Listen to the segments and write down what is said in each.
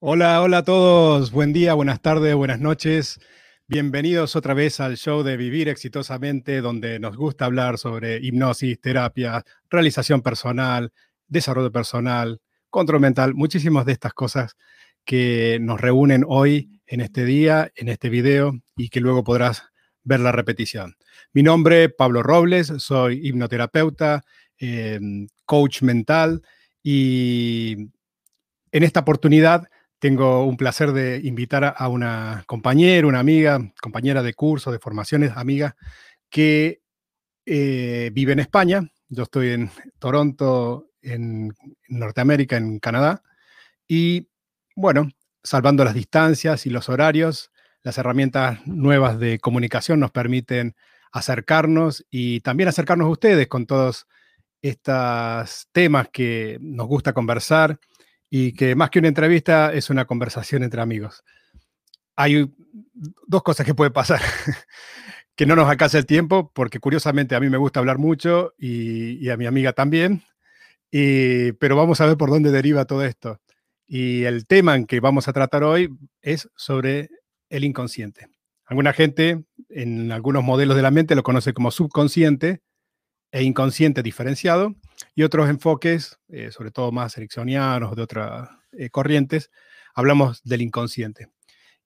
Hola, hola a todos. Buen día, buenas tardes, buenas noches. Bienvenidos otra vez al show de Vivir Exitosamente, donde nos gusta hablar sobre hipnosis, terapia, realización personal, desarrollo personal, control mental, muchísimas de estas cosas que nos reúnen hoy en este día, en este video y que luego podrás ver la repetición. Mi nombre es Pablo Robles, soy hipnoterapeuta, em, coach mental y en esta oportunidad tengo un placer de invitar a una compañera, una amiga, compañera de curso, de formaciones, amiga, que eh, vive en España. Yo estoy en Toronto, en Norteamérica, en Canadá. Y bueno, salvando las distancias y los horarios, las herramientas nuevas de comunicación nos permiten acercarnos y también acercarnos a ustedes con todos estos temas que nos gusta conversar y que más que una entrevista es una conversación entre amigos. Hay dos cosas que puede pasar. que no nos alcance el tiempo, porque curiosamente a mí me gusta hablar mucho y, a mi amiga también, pero vamos a ver por dónde deriva todo esto. Y el tema en que vamos a tratar hoy es sobre el inconsciente. Alguna gente en algunos modelos de la mente lo conoce como subconsciente e inconsciente diferenciado, y otros enfoques, eh, sobre todo más ericksonianos, de otras eh, corrientes, hablamos del inconsciente.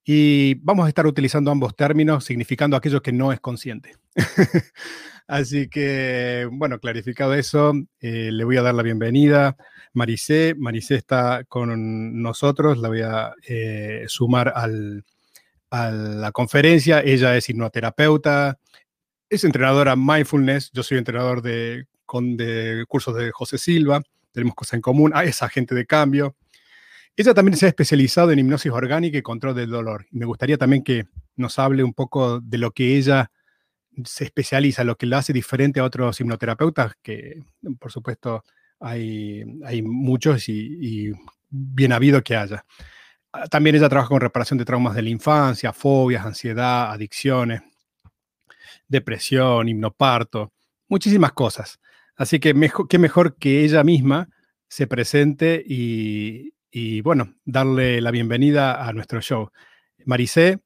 Y vamos a estar utilizando ambos términos, significando aquello que no es consciente. Así que, bueno, clarificado eso, eh, le voy a dar la bienvenida. Maricé, Maricé está con nosotros, la voy a sumar al, a la conferencia. Ella es hipnoterapeuta, es entrenadora mindfulness, yo soy entrenador de, de cursos de José Silva, tenemos cosas en común, ah, es agente de cambio. Ella también se ha especializado en hipnosis orgánica y control del dolor. Me gustaría también que nos hable un poco de lo que ella se especializa, lo que la hace diferente a otros hipnoterapeutas, que por supuesto hay, hay muchos y, y bien habido que haya. Ah, también ella trabaja con reparación de traumas de la infancia, fobias, ansiedad, adicciones depresión, hipnoparto, muchísimas cosas. Así que mejor, qué mejor que ella misma se presente y, bueno, darle la bienvenida a nuestro show. Maricé,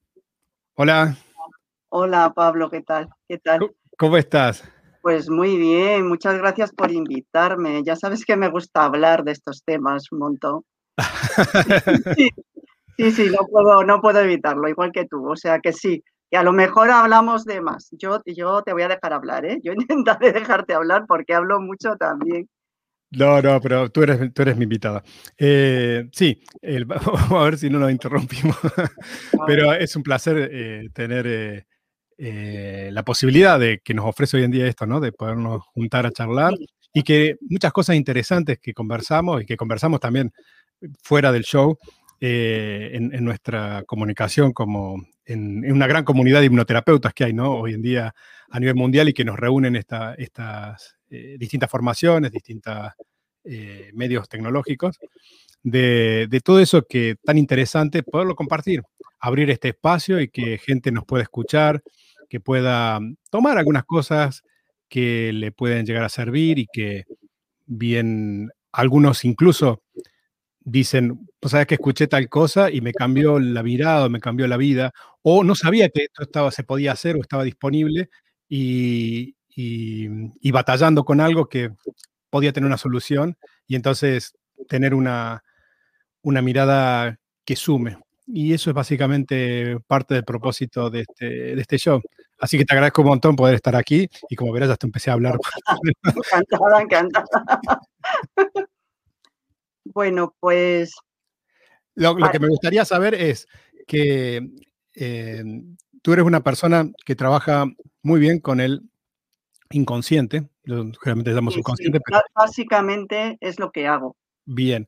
hola. Hola Pablo, ¿qué tal? ¿Qué tal? ¿Cómo estás? Pues muy bien, muchas gracias por invitarme. Ya sabes que me gusta hablar de estos temas un montón. sí, sí, sí, no puedo, no puedo evitarlo, igual que tú. O sea que sí, que a lo mejor hablamos de más. Yo, yo te voy a dejar hablar, ¿eh? Yo intentaré dejarte hablar porque hablo mucho también. No, no, pero tú eres, tú eres mi invitada. Eh, sí, vamos a ver si no nos interrumpimos. pero es un placer eh, tener eh, la posibilidad de que nos ofrece hoy en día esto, ¿no? De podernos juntar a charlar y que muchas cosas interesantes que conversamos y que conversamos también fuera del show, en, en, nuestra comunicación como en, una gran comunidad de hipnoterapeutas que hay ¿no? hoy en día a nivel mundial y que nos reúnen esta, estas eh, distintas formaciones, distintos eh, medios tecnológicos, de, de, todo eso que tan interesante poderlo compartir, abrir este espacio y que gente nos pueda escuchar, que pueda tomar algunas cosas que le pueden llegar a servir y que bien algunos incluso dicen, pues sabes que escuché tal cosa y me cambió la mirada, me cambió la vida, o no sabía que esto estaba, se podía hacer o estaba disponible y, batallando con algo que podía tener una solución y entonces tener una, una mirada que sume. Y eso es básicamente parte del propósito de este, de este show. Así que te agradezco un montón poder estar aquí y como verás, hasta empecé a hablar. encantada, encantada. Bueno, pues... Lo, que me gustaría saber es que eh, tú eres una persona que trabaja muy bien con el inconsciente, generalmente llamamos inconsciente. Básicamente es lo que hago. Bien.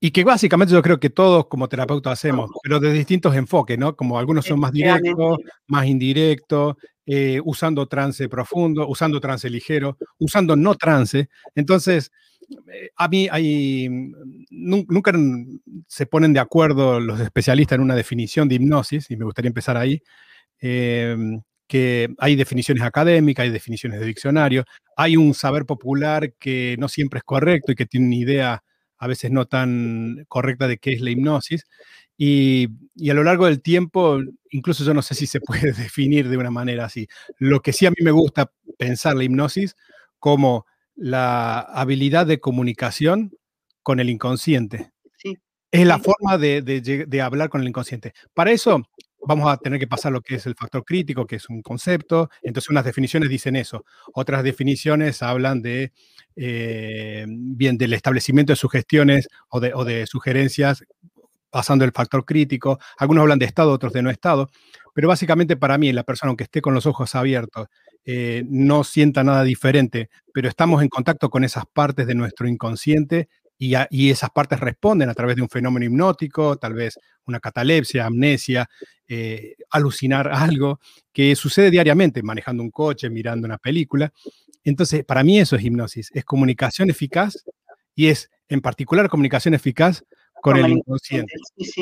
Y que básicamente yo creo que todos como terapeutas hacemos, pero de distintos enfoques, ¿no? Como algunos son más directos, más indirectos, eh, usando trance profundo, usando trance ligero, usando no trance. Entonces, a mí hay, mm, nunca se ponen de acuerdo los especialistas en una definición de hipnosis, y me gustaría empezar ahí, em, que hay definiciones académicas, hay definiciones de diccionario, hay un saber popular que no siempre es correcto y que tiene una idea a veces no tan correcta de qué es la hipnosis. Y, a lo largo del tiempo, incluso yo no sé si se puede definir de una manera así. Lo que sí a mí me gusta pensar la hipnosis como la habilidad de comunicación con el inconsciente. Es la forma de, de, hablar con el inconsciente. Para eso vamos a tener que pasar lo que es el factor crítico, que es un concepto. Entonces, unas definiciones dicen eso. Otras definiciones hablan de, eh, bien, del establecimiento de sugestiones o de, o de sugerencias pasando el factor crítico. Algunos hablan de estado, otros de no estado. Pero básicamente para mí, la persona, aunque esté con los ojos abiertos, eh, no sienta nada diferente, pero estamos en contacto con esas partes de nuestro inconsciente y, esas partes responden a través de un fenómeno hipnótico, tal vez una catalepsia, amnesia, eh, alucinar algo que sucede diariamente, manejando un coche, mirando una película. Entonces, para mí eso es hipnosis, es comunicación eficaz y es en particular comunicación eficaz con, el inconsciente.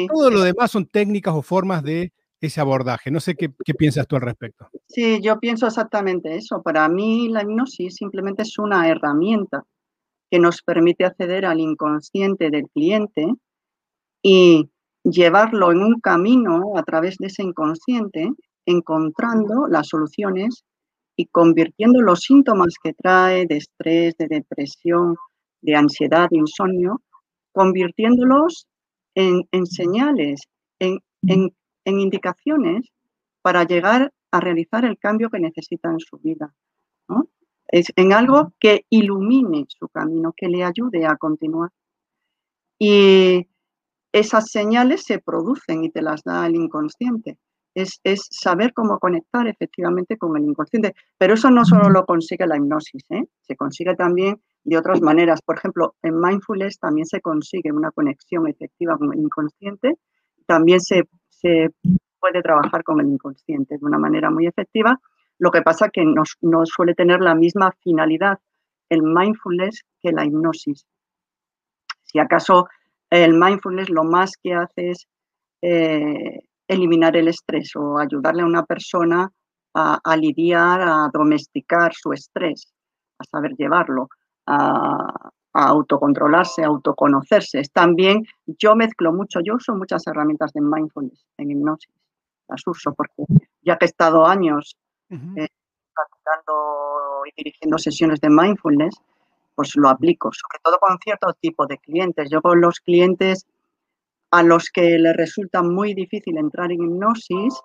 Todo lo demás son técnicas o formas de ese abordaje. No sé qué, qué, piensas tú al respecto. Sí, yo pienso exactamente eso. Para mí la hipnosis simplemente es una herramienta que nos permite acceder al inconsciente del cliente y llevarlo en un camino a través de ese inconsciente, encontrando las soluciones y convirtiendo los síntomas que trae de estrés, de depresión, de ansiedad, de insomnio, convirtiéndolos en, señales, en, en indicaciones para llegar a realizar el cambio que necesita en su vida. ¿no? es en algo que ilumine su camino, que le ayude a continuar. Y esas señales se producen y te las da el inconsciente. Es, saber cómo conectar efectivamente con el inconsciente. Pero eso no solo lo consigue la hipnosis, ¿eh? se consigue también de otras maneras. Por ejemplo, en mindfulness también se consigue una conexión efectiva con el inconsciente. También se, se puede trabajar con el inconsciente de una manera muy efectiva lo que pasa que no, suele tener la misma finalidad el mindfulness que la hipnosis. Si acaso el mindfulness lo más que hace es eh, eliminar el estrés o ayudarle a una persona a, lidiar, a domesticar su estrés, a saber llevarlo, a, a, autocontrolarse, a autoconocerse. Es también, yo mezclo mucho, yo uso muchas herramientas de mindfulness en hipnosis, las uso porque ya que he estado años uh y dirigiendo sesiones de mindfulness, pues lo aplico, sobre todo con cierto tipo de clientes. Yo con los clientes a los que les resulta muy difícil entrar en hipnosis,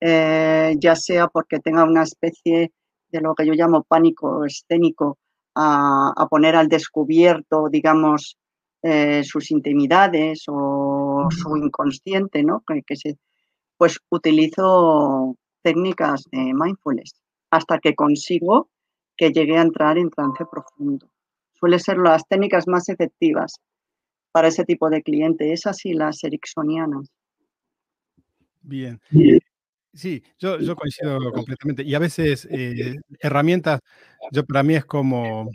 eh, ya sea porque tenga una especie de lo que yo llamo pánico escénico, a, poner al descubierto, digamos, eh, sus intimidades o su inconsciente, ¿no? Que, se, pues utilizo técnicas de mindfulness hasta que consigo que llegue a entrar en trance profundo. Suele ser las técnicas más efectivas para ese tipo de cliente, esas y las ericksonianas. Bien. Sí, yo, coincido completamente. Y a veces eh, herramientas, yo para mí es como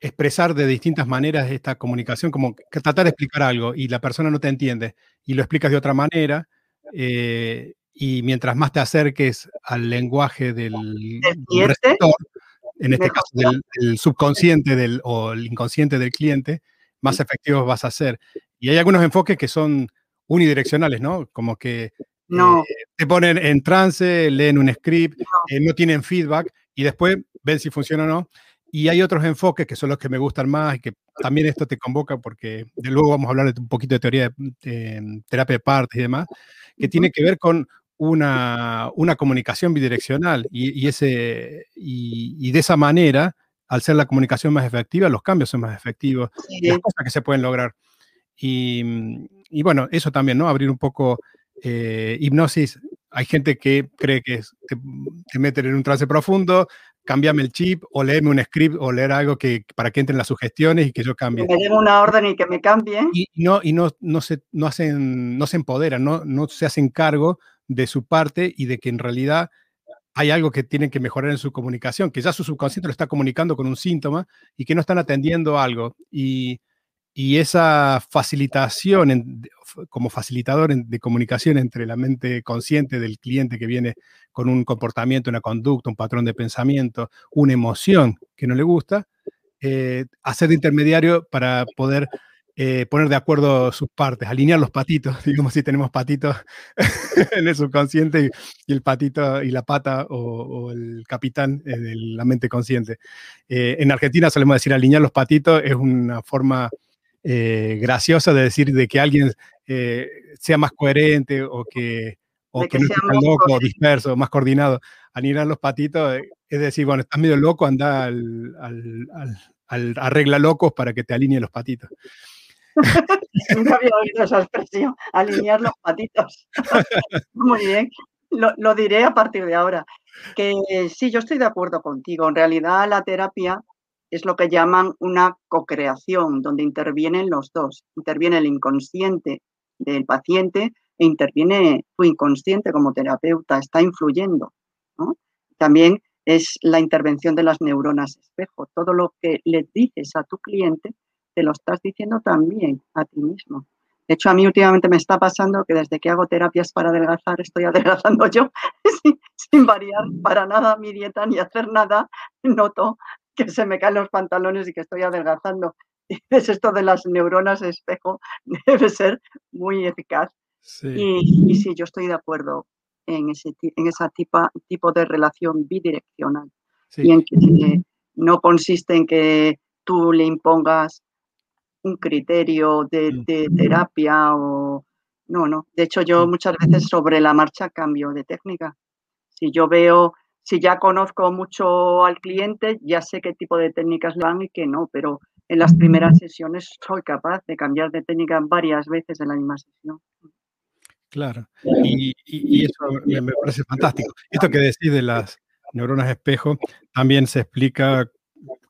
expresar de distintas maneras esta comunicación, como tratar de explicar algo y la persona no te entiende y lo explicas de otra manera. Eh, y mientras más te acerques al lenguaje del, receptor, en este caso del, subconsciente del, o el inconsciente del cliente, más efectivos vas a ser. Y hay algunos enfoques que son unidireccionales, ¿no? Como que no. Eh, te ponen en trance, leen un script, no. Eh, no. tienen feedback y después ven si funciona o no. Y hay otros enfoques que son los que me gustan más y que también esto te convoca porque de luego vamos a hablar de un poquito de teoría de, terapia de partes y demás, que tiene que ver con una, una comunicación bidireccional y, ese, y, de esa manera, al ser la comunicación más efectiva, los cambios son más efectivos, las cosas que se pueden lograr. Y, y bueno, eso también, ¿no? Abrir un poco eh, hipnosis. Hay gente que cree que te, te, meten en un trance profundo, cámbiame el chip o léeme un script o leer algo que para que entren las sugestiones y que yo cambie. Que me den una orden y que me cambie. Y, no, y no, no, se, no, hacen, no se empoderan, no, no se hacen cargo de su parte y de que en realidad hay algo que tienen que mejorar en su comunicación, que ya su subconsciente lo está comunicando con un síntoma y que no están atendiendo algo. Y, esa facilitación, como facilitador de comunicación entre la mente consciente del cliente que viene con un comportamiento, una conducta, un patrón de pensamiento, una emoción que no le gusta, eh, hacer de intermediario para poder eh, poner de acuerdo sus partes, alinear los patitos, digamos si tenemos patitos en el subconsciente y, el patito y la pata o, el capitán de la mente consciente. Eh, en Argentina solemos decir alinear los patitos, es una forma eh, graciosa de decir de que alguien sea más coherente o que, o que, no esté tan loco, disperso, más coordinado. Alinear los patitos es decir, bueno, estás medio loco, anda al, al arregla locos para que te alineen los patitos. Nunca había oído esa expresión, alinear los patitos. Muy bien, lo, diré a partir de ahora. Que sí, yo estoy de acuerdo contigo. En realidad la terapia es lo que llaman una co-creación, donde intervienen los dos. Interviene el inconsciente del paciente e interviene tu inconsciente como terapeuta, está influyendo. También es la intervención de las neuronas espejo. Todo lo que le dices a tu cliente te lo estás diciendo también a ti mismo. De hecho, a mí últimamente me está pasando que desde que hago terapias para adelgazar, estoy adelgazando yo sin, variar para nada mi dieta ni hacer nada. Noto que se me caen los pantalones y que estoy adelgazando. Y es esto de las neuronas espejo debe ser muy eficaz. Y, sí, yo estoy de acuerdo en ese en esa tipo, tipo de relación bidireccional. Y en que no consiste en que tú le impongas un criterio de, mm. terapia o... No, no. De hecho, yo mm. muchas veces sobre la marcha cambio de técnica. Si yo veo, si ya conozco mucho al cliente, ya sé qué tipo de técnicas le van y qué no, pero en las primeras sesiones soy capaz de cambiar de técnica varias veces en la misma sesión. Claro, y, eso me, parece fantástico. Esto que decís de las neuronas espejo también se explica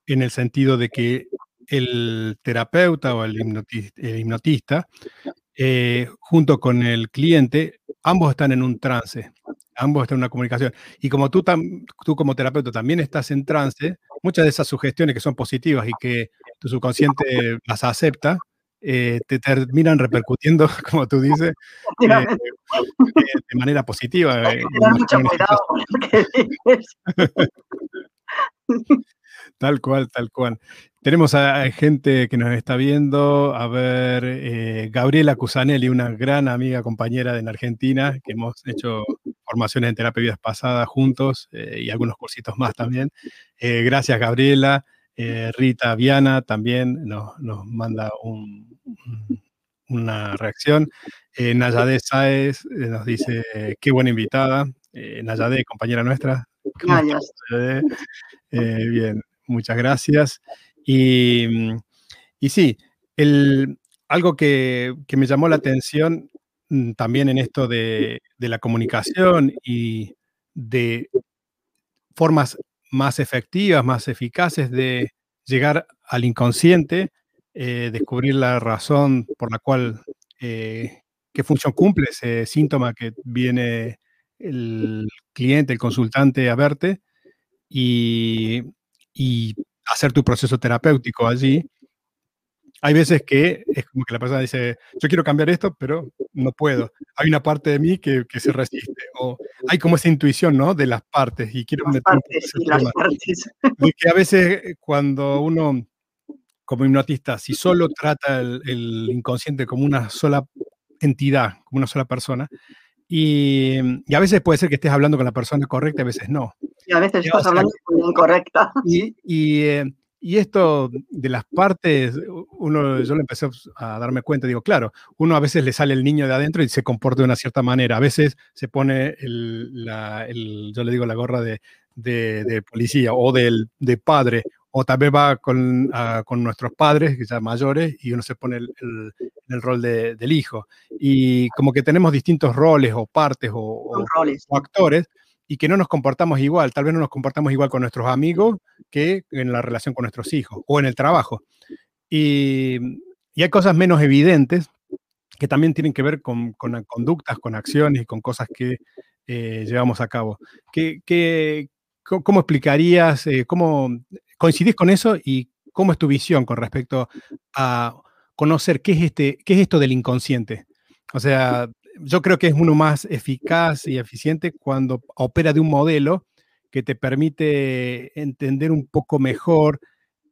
en el sentido de que el terapeuta o el hipnotista, eh, junto con el cliente, ambos están en un trance, ambos están en una comunicación. Y como tú, tú como terapeuta también estás en trance, muchas de esas sugestiones que son positivas y que tu subconsciente las acepta, eh, te terminan repercutiendo, como tú dices, eh, de manera positiva. mucho cuidado Tal cual, tal cual. Tenemos a, gente que nos está viendo, a ver, eh, Gabriela Cusanelli, una gran amiga, compañera en Argentina, que hemos hecho formaciones en terapia vidas pasadas juntos eh, y algunos cursitos más también. Eh, gracias, Gabriela. Rita Viana también nos, manda una reacción. Nayade Saez nos dice, qué buena invitada. Nayade, compañera nuestra. Gracias. bien, muchas gracias. Y, y sí, el, algo que, me llamó la atención también en esto de, la comunicación y de formas más efectivas, más eficaces de llegar al inconsciente, eh, descubrir la razón por la cual, eh, qué función cumple ese síntoma que viene el cliente, el consultante a verte y y hacer tu proceso terapéutico allí, hay veces que es como que la persona dice, yo quiero cambiar esto, pero no puedo. Hay una parte de mí que, que se resiste. O hay como esa intuición, ¿no? De las partes. Y quiero las partes, las partes. De que a veces eh, cuando uno, como hipnotista, si solo trata el, el, inconsciente como una sola entidad, como una sola persona, y, y, a veces puede ser que estés hablando con la persona correcta, a veces no. Y a veces estás hablando con la incorrecta. Y, y, eh, y, esto de las partes, uno, yo le empecé a darme cuenta, digo, claro, uno a veces le sale el niño de adentro y se comporta de una cierta manera. A veces se pone, el, la, el, yo le digo, la gorra de, de, de policía o del, de padre o tal vez va con, con nuestros padres, que ya mayores, y uno se pone el, el, rol de, del hijo. Y como que tenemos distintos roles o partes o, roles. o, actores y que no nos comportamos igual. Tal vez no nos comportamos igual con nuestros amigos que en la relación con nuestros hijos o en el trabajo. Y, y hay cosas menos evidentes que también tienen que ver con, con conductas, con acciones y con cosas que eh, llevamos a cabo. ¿Qué, qué, ¿Cómo explicarías, eh, cómo coincidís con eso y cómo es tu visión con respecto a conocer qué es, este, qué es esto del inconsciente? O sea, yo creo que es uno más eficaz y eficiente cuando opera de un modelo que te permite entender un poco mejor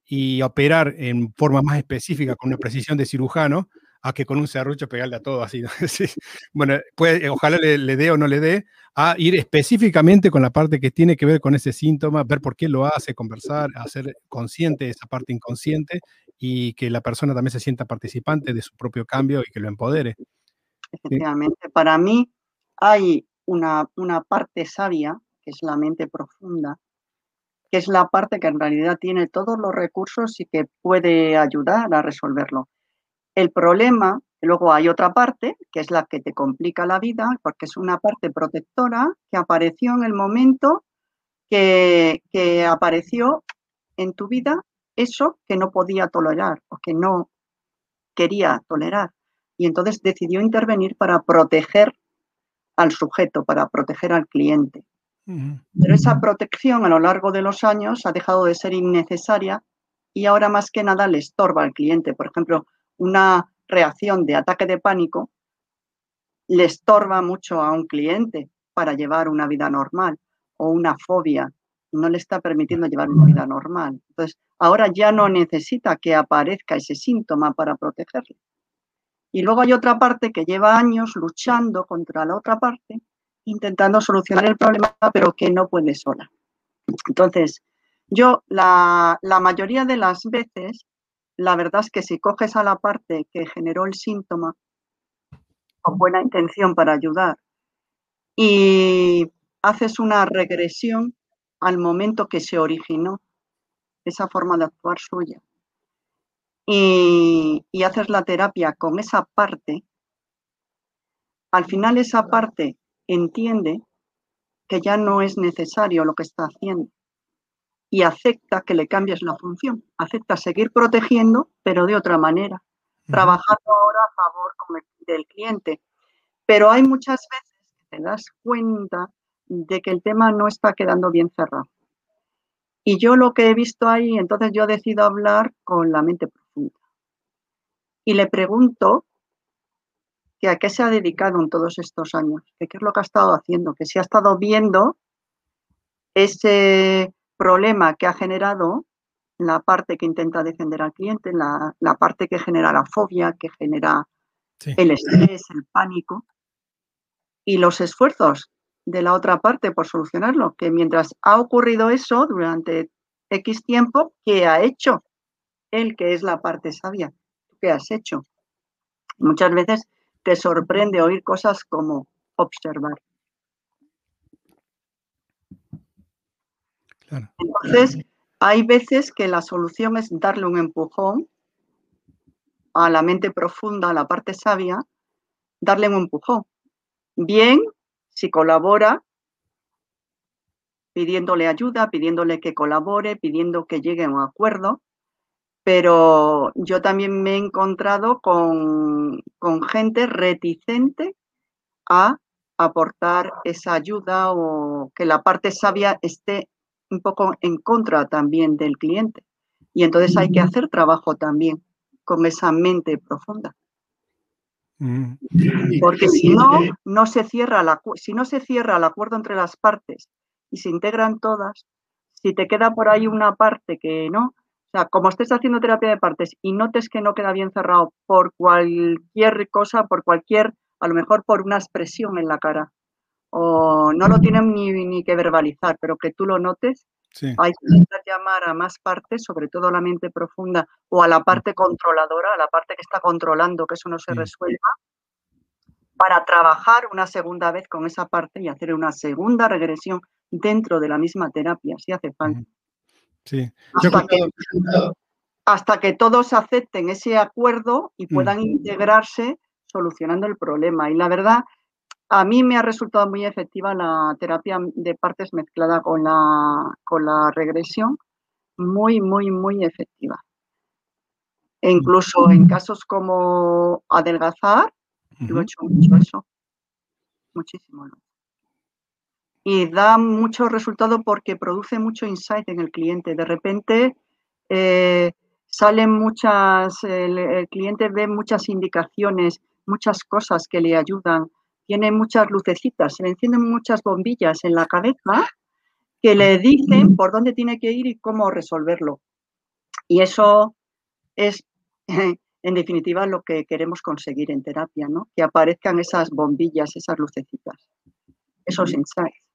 y operar en forma más específica con una precisión de cirujano a que con un serrucho pegarle a todo así. Bueno, puede, ojalá le, dé o no le dé, a ir específicamente con la parte que tiene que ver con ese síntoma, ver por qué lo hace, conversar, hacer consciente esa parte inconsciente y que la persona también se sienta participante de su propio cambio y que lo empodere. Efectivamente, para mí hay una, una parte sabia, que es la mente profunda, que es la parte que en realidad tiene todos los recursos y que puede ayudar a resolverlo. El problema, luego hay otra parte, que es la que te complica la vida, porque es una parte protectora que apareció en el momento que, apareció en tu vida eso que no podía tolerar o que no quería tolerar. Y entonces decidió intervenir para proteger al sujeto, para proteger al cliente. Pero esa protección a lo largo de los años ha dejado de ser innecesaria y ahora más que nada le estorba al cliente. Por ejemplo, una reacción de ataque de pánico le estorba mucho a un cliente para llevar una vida normal o una fobia no le está permitiendo llevar una vida normal. Entonces, ahora ya no necesita que aparezca ese síntoma para protegerle. Y luego hay otra parte que lleva años luchando contra la otra parte, intentando solucionar el problema, pero que no puede sola. Entonces, yo la, la mayoría de las veces la verdad es que si coges a la parte que generó el síntoma con buena intención para ayudar y haces una regresión al momento que se originó esa forma de actuar suya y, y haces la terapia con esa parte, al final esa parte entiende que ya no es necesario lo que está haciendo y acepta que le cambies la función, acepta seguir protegiendo, pero de otra manera, trabajando ahora a favor del cliente. Pero hay muchas veces que te das cuenta de que el tema no está quedando bien cerrado. Y yo lo que he visto ahí, entonces yo decido hablar con la mente profunda. Y le pregunto que a qué se ha dedicado en todos estos años, que qué es lo que ha estado haciendo, que si ha estado viendo ese problema que ha generado la parte que intenta defender al cliente, la, parte que genera la fobia, que genera el estrés, el pánico, y los esfuerzos de la otra parte por solucionarlo, que mientras ha ocurrido eso durante X tiempo, ¿qué ha hecho? Él que es la parte sabia, ¿qué has hecho? Muchas veces te sorprende oír cosas como observar. Entonces, hay veces que la solución es darle un empujón a la mente profunda, a la parte sabia, darle un empujón. Bien, si colabora, pidiéndole ayuda, pidiéndole que colabore, pidiendo que llegue a un acuerdo, pero yo también me he encontrado con, con gente reticente a aportar esa ayuda o que la parte sabia esté un poco en contra también del cliente. Y entonces hay que hacer trabajo también con esa mente profunda. Mm. Porque si no, no se cierra la, si no se cierra el acuerdo entre las partes y se integran todas, si te queda por ahí una parte que no, o sea, como estés haciendo terapia de partes y notes que no queda bien cerrado por cualquier cosa, por cualquier, a lo mejor por una expresión en la cara, o no lo tienen ni, que verbalizar, pero que tú lo notes, hay que intentar llamar a más partes, sobre todo a la mente profunda o a la parte controladora, a la parte que está controlando que eso no se resuelva, para trabajar una segunda vez con esa parte y hacer una segunda regresión dentro de la misma terapia, si hace falta. Sí. Hasta, que, hasta que todos acepten ese acuerdo y puedan integrarse solucionando el problema. Y la verdad a mí me ha resultado muy efectiva la terapia de partes mezclada con la, con la regresión, muy, muy, muy efectiva. E incluso en casos como adelgazar, lo he hecho mucho eso, muchísimo. Y da mucho resultado porque produce mucho insight en el cliente. De repente eh, salen muchas, el cliente ve muchas indicaciones, muchas cosas que le ayudan tiene muchas lucecitas, se le encienden muchas bombillas en la cabeza que le dicen por dónde tiene que ir y cómo resolverlo. Y eso es, en definitiva, lo que queremos conseguir en terapia, ¿no? Que aparezcan esas bombillas, esas lucecitas, esos insights.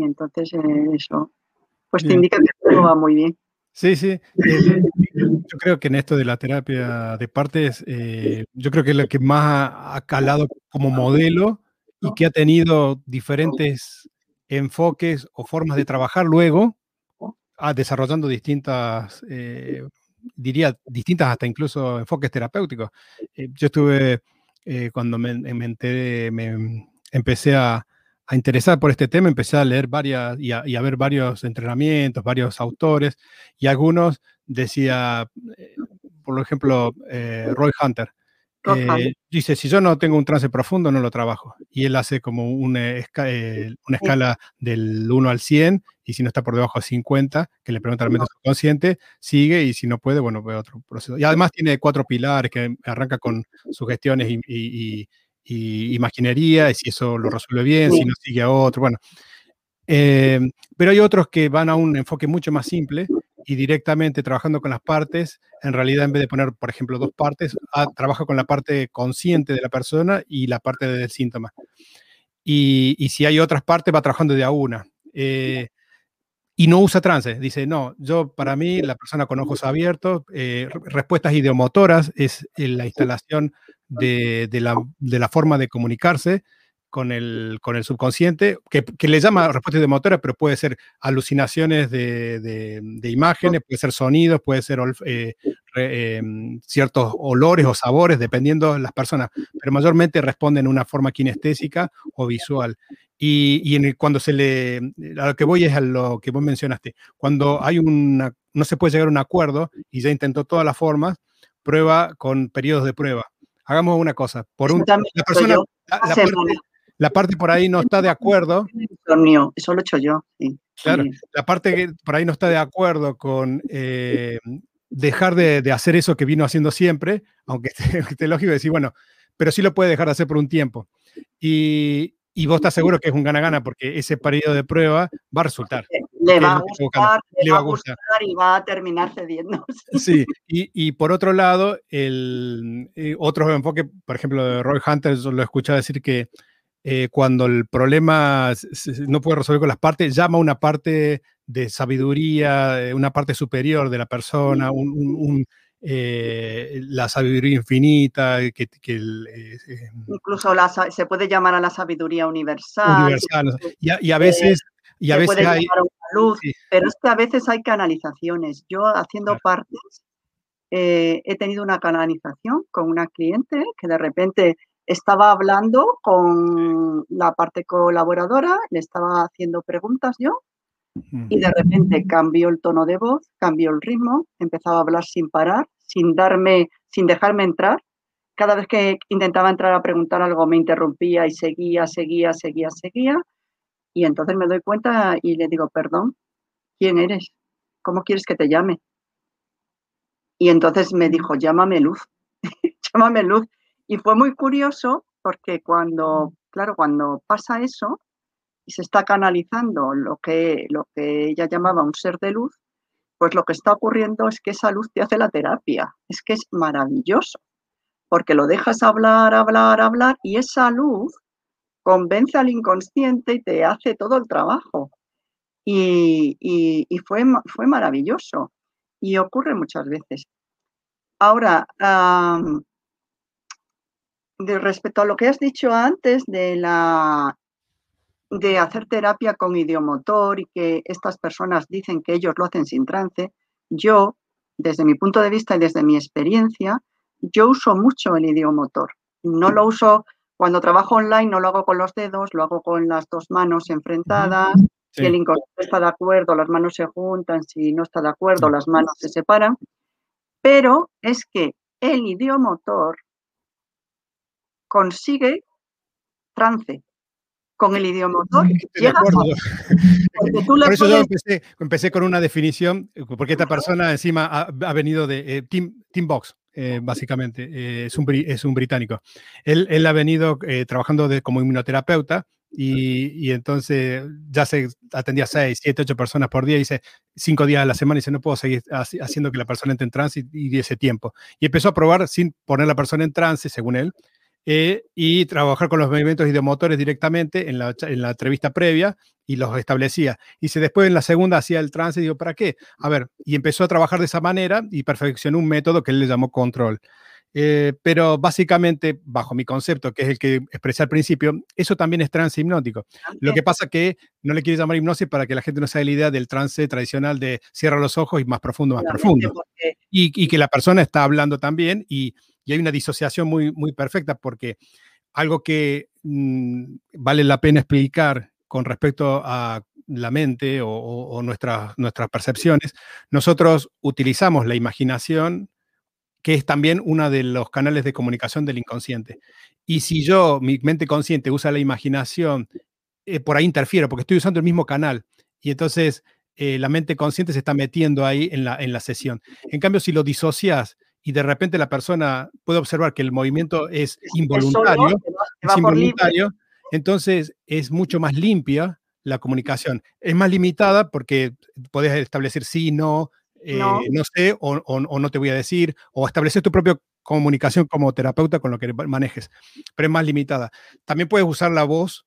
Y entonces eh, eso, pues te indica que todo va muy bien. Sí, sí. yo creo que en esto de la terapia de partes, eh, yo creo que es lo que más ha calado como modelo y que ha tenido diferentes enfoques o formas de trabajar luego, ah, desarrollando distintas, eh, diría, distintas hasta incluso enfoques terapéuticos. Eh, yo estuve, cuando me, me enteré, me empecé a, a interesar por este tema, empecé a leer varias y a, ver varios entrenamientos, varios autores, y algunos decía, eh, por ejemplo, eh, Roy Hunter, eh, dice, si yo no tengo un trance profundo, no lo trabajo. Y él hace como una, una escala del 1 al 100, y si no está por debajo de 50, que le pregunta al mente subconsciente, sigue, y si no puede, bueno, ve otro proceso. Y además tiene cuatro pilares que arranca con sugestiones y y imaginería, y si eso lo resuelve bien, si no sigue a otro, bueno. Em, pero hay otros que van a un enfoque mucho más simple y directamente trabajando con las partes, en realidad en vez de poner, por ejemplo, dos partes, ah, trabaja con la parte consciente de la persona y la parte del síntoma. Y, y si hay otras partes, va trabajando de a una. Eh, y no usa trance. Dice, no, yo para mí, la persona con ojos abiertos, eh, respuestas ideomotoras es eh, la instalación de, la, de, la, forma de comunicarse con el, con el subconsciente, que, que le llama respuesta motora, pero puede ser alucinaciones de, de, imágenes, puede ser sonidos, puede ser eh, em, ciertos olores o sabores, dependiendo de las personas, pero mayormente responden de una forma kinestésica o visual. Y, y en cuando se le, a lo que voy es a lo que vos mencionaste, cuando hay una, no se puede llegar a un acuerdo y ya intentó todas las formas, prueba con periodos de prueba hagamos una cosa. Por un, la persona, la, parte, por ahí no está de acuerdo. Eso lo he hecho yo. Claro, la parte que por ahí no está de acuerdo con eh, dejar de, hacer eso que vino haciendo siempre, aunque esté, lógico decir, bueno, pero sí lo puede dejar de hacer por un tiempo. Y, y vos estás seguro que es un gana-gana porque ese periodo de prueba va a resultar. Le va a, gustar, le va a gustar, y va a terminar cediendo. Sí, y, y por otro lado, el eh, otro enfoque, por ejemplo, de Roy Hunter, lo he escuchado decir que eh, cuando el problema no puede resolver con las partes, llama a una parte de sabiduría, eh, una parte superior de la persona, un, eh, la sabiduría infinita, que, eh, incluso se puede llamar a la sabiduría universal. universal y, a, veces, y a veces hay, luz, pero es que a veces hay canalizaciones. Yo haciendo partes eh, he tenido una canalización con una cliente que de repente estaba hablando con la parte colaboradora, le estaba haciendo preguntas yo y de repente cambió el tono de voz, cambió el ritmo, empezaba a hablar sin parar, sin darme, sin dejarme entrar. Cada vez que intentaba entrar a preguntar algo me interrumpía y seguía, seguía, seguía, seguía. Y entonces me doy cuenta y le digo, perdón, ¿quién eres? ¿Cómo quieres que te llame? Y entonces me dijo, llámame Luz, llámame Luz. Y fue muy curioso porque cuando, claro, cuando pasa eso, se está canalizando lo que, lo que ella llamaba un ser de luz, pues lo que está ocurriendo es que esa luz te hace la terapia. Es que es maravilloso, porque lo dejas hablar, hablar, hablar y esa luz convence al inconsciente y te hace todo el trabajo. Y, fue, fue maravilloso y ocurre muchas veces. Ahora, respecto a lo que has dicho antes de la de hacer terapia con idiomotor y que estas personas dicen que ellos lo hacen sin trance, yo, desde mi punto de vista y desde mi experiencia, yo uso mucho el idiomotor. No lo uso cuando trabajo online, no lo hago con los dedos, lo hago con las dos manos enfrentadas. Si el inconsciente está de acuerdo, las manos se juntan, si no está de acuerdo, las manos se separan. Pero es que el idiomotor consigue trance, con el idioma motor. Por eso yo empecé, con una definición, eh, porque esta persona encima ha, venido de eh, Team, Teambox, eh, básicamente, es, un, es un británico. Él, él ha venido trabajando de, como inmunoterapeuta y, entonces ya se atendía 6, 7, 8 personas por día, y dice 5 días a la semana y dice, no puedo seguir haciendo que la persona entre en trance y, y ese tiempo. Y empezó a probar sin poner la persona en trance, según él, eh, y trabajar con los movimientos ideomotores directamente en la, en la entrevista previa y los establecía. Y se después en la segunda hacía el trance y digo, ¿para qué? A ver, y empezó a trabajar de esa manera y perfeccionó un método que él le llamó control. Eh, pero básicamente, bajo mi concepto, que es el que expresé al principio, eso también es trance hipnótico. Lo que pasa que no le quiere llamar hipnosis para que la gente no se haga la idea del trance tradicional de cierra los ojos y más profundo, más profundo. Y, y, que la persona está hablando también y y hay una disociación muy, muy perfecta porque algo que mm, vale la pena explicar con respecto a la mente o, nuestras, nuestras percepciones, nosotros utilizamos la imaginación, que es también uno de los canales de comunicación del inconsciente. Y si yo, mi mente consciente, usa la imaginación, eh, por ahí interfiero, porque estoy usando el mismo canal. Y entonces eh, la mente consciente se está metiendo ahí en la, en la sesión. En cambio, si lo disocias y de repente la persona puede observar que el movimiento es involuntario, es involuntario, entonces es mucho más limpia la comunicación. Es más limitada porque puedes establecer sí, no, eh, no. sé, o, no te voy a decir, o establecer tu propia comunicación como terapeuta con lo que manejes, pero es más limitada. También puedes usar la voz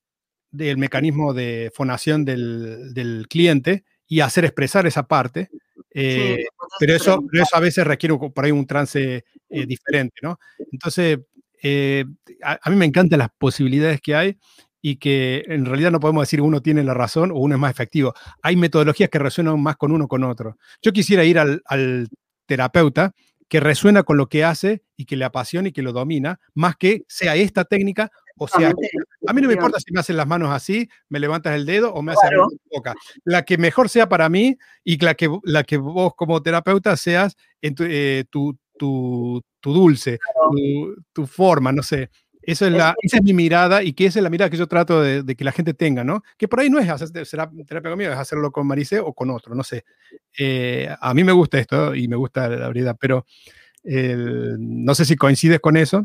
del mecanismo de fonación del, del cliente y hacer expresar esa parte eh, pero, eso, eso a veces requiere por ahí un trance eh, diferente, ¿no? Entonces, eh, a, mí me encantan las posibilidades que hay y que en realidad no podemos decir uno tiene la razón o uno es más efectivo. Hay metodologías que resuenan más con uno con otro. Yo quisiera ir al, al terapeuta que resuena con lo que hace y que le apasiona y que lo domina, más que sea esta técnica o sea, a mí no me importa si me hacen las manos así, me levantas el dedo o me haces la boca. La que mejor sea para mí y la que, la que vos como terapeuta seas en tu, eh, tu, tu, dulce, tu, forma, no sé. Eso es la, esa es mi mirada y que esa es la mirada que yo trato de, que la gente tenga, ¿no? Que por ahí no es hacer será terapia conmigo, es hacerlo con Maricé o con otro, no sé. Eh, a mí me gusta esto y me gusta la verdad, pero no sé si coincides con eso.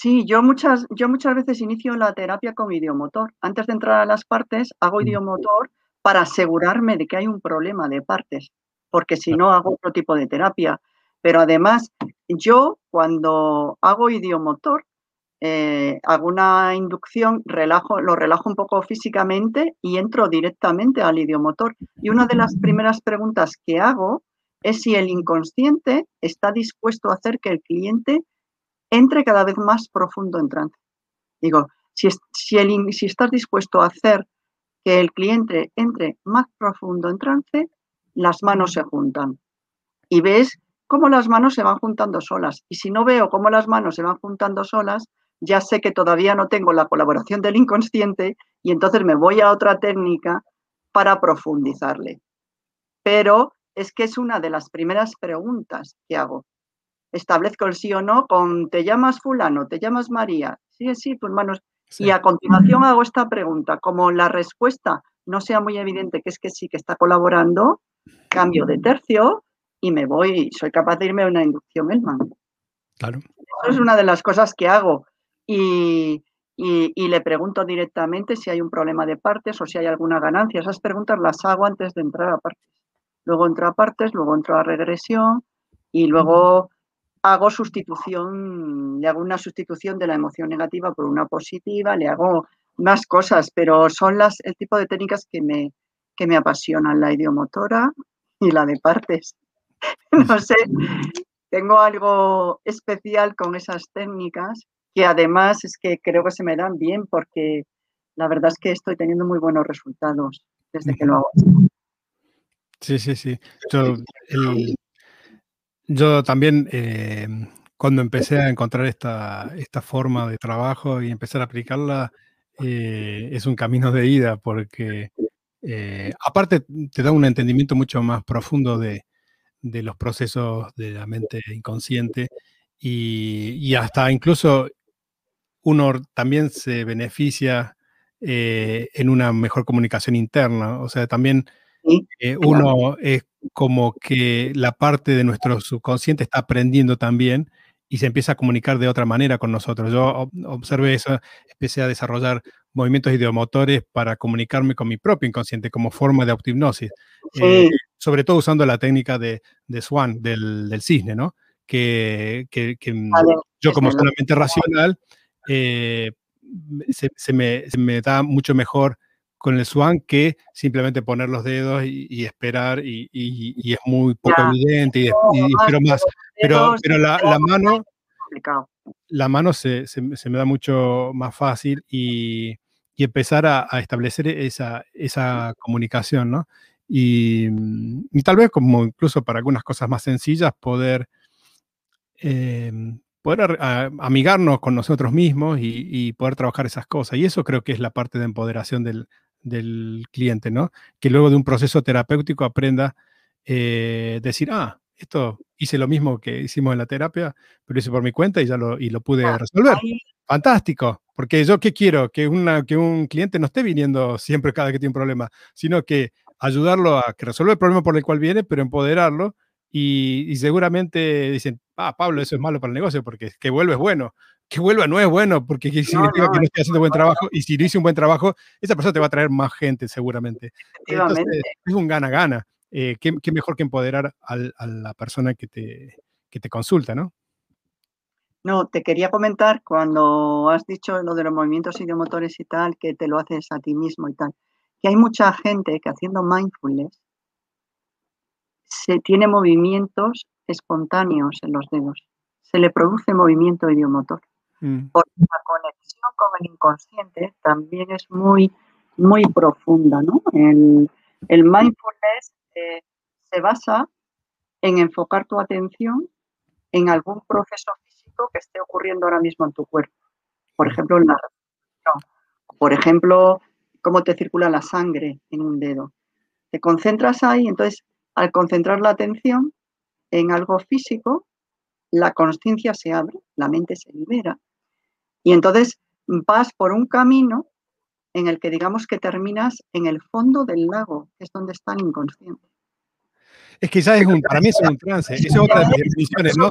Sí, yo muchas, yo muchas veces inicio la terapia con idiomotor. Antes de entrar a las partes, hago idiomotor para asegurarme de que hay un problema de partes, porque si no hago otro tipo de terapia. Pero además, yo cuando hago idiomotor, eh, hago una inducción, relajo, lo relajo un poco físicamente y entro directamente al idiomotor. Y una de las primeras preguntas que hago es si el inconsciente está dispuesto a hacer que el cliente entre cada vez más profundo en trance. Digo, si, si, estás dispuesto a hacer que el cliente entre más profundo en trance, las manos se juntan. Y ves cómo las manos se van juntando solas. Y si no veo cómo las manos se van juntando solas, ya sé que todavía no tengo la colaboración del inconsciente y entonces me voy a otra técnica para profundizarle. Pero es que es una de las primeras preguntas que hago establezco el sí o no con te llamas fulano, te llamas María. Sí, sí, tus manos. Y a continuación hago esta pregunta. Como la respuesta no sea muy evidente que es que sí que está colaborando, cambio de tercio y me voy, soy capaz de irme a una inducción Elman. Claro. Eso es una de las cosas que hago. Y, y, le pregunto directamente si hay un problema de partes o si hay alguna ganancia. Esas preguntas las hago antes de entrar a partes. Luego entro a partes, luego entro a regresión y luego hago sustitución, le hago una sustitución de la emoción negativa por una positiva, le hago más cosas, pero son las, el tipo de técnicas que me, que me apasionan, la idiomotora y la de partes. no sé, tengo algo especial con esas técnicas que además es que creo que se me dan bien porque la verdad es que estoy teniendo muy buenos resultados desde que lo hago. Sí, sí, sí. También, eh, cuando empecé a encontrar esta, esta forma de trabajo y empezar a aplicarla, eh, es un camino de ida porque eh, aparte te da un entendimiento mucho más profundo de, de los procesos de la mente inconsciente y, y hasta incluso uno también se beneficia en una mejor comunicación interna. O sea, también uno es como que la parte de nuestro subconsciente está aprendiendo también y se empieza a comunicar de otra manera con nosotros. Yo observé eso, empecé a desarrollar movimientos ideomotores para comunicarme con mi propio inconsciente como forma de autohipnosis, eh, sobre todo usando la técnica de, Swan, del, cisne, ¿no? Que, mm, yo como solamente racional, eh, se, me, da mucho mejor con el Swan que simplemente poner los dedos y, esperar y, es muy poco evidente y, espero más. Pero, pero la, mano, la mano se, me da mucho más fácil y, empezar a, establecer esa, esa comunicación, ¿no? Y, tal vez como incluso para algunas cosas más sencillas poder, em, poder amigarnos con nosotros mismos y, poder trabajar esas cosas. Y eso creo que es la parte de empoderación del, del cliente, ¿no? Que luego de un proceso terapéutico aprenda eh, decir, ah, esto hice lo mismo que hicimos en la terapia, pero hice por mi cuenta y ya lo, y lo pude resolver. Fantástico, porque yo qué quiero, que, una, que un cliente no esté viniendo siempre cada que tiene un problema, sino que ayudarlo a que resuelva el problema por el cual viene, pero empoderarlo y, seguramente dicen, ah, Pablo, eso es malo para el negocio, porque que vuelve es bueno. Que vuelva no es bueno, porque significa que no estoy haciendo buen trabajo. Y si no hice un buen trabajo, esa persona te va a traer más gente, seguramente. Entonces, es un gana-gana. Eh, ¿qué, mejor que empoderar a la persona que te, que te consulta, ¿no? No, te quería comentar cuando has dicho lo de los movimientos ideomotores y tal, que te lo haces a ti mismo y tal, que hay mucha gente que haciendo mindfulness se tiene movimientos espontáneos en los dedos, se le produce movimiento idiomotor. Mm. Porque la conexión con el inconsciente también es muy, muy profunda, ¿no? El, el mindfulness se basa en enfocar tu atención en algún proceso físico que esté ocurriendo ahora mismo en tu cuerpo. Por ejemplo, en la Por ejemplo, cómo te circula la sangre en un dedo. Te concentras ahí, entonces al concentrar la atención en algo físico, la conciencia se abre, la mente se libera. Y entonces vas por un camino en el que digamos que terminas en el fondo del lago, que es donde está el inconsciente. Es que quizás es un, para mí es un trance, es otra de las definiciones, ¿no?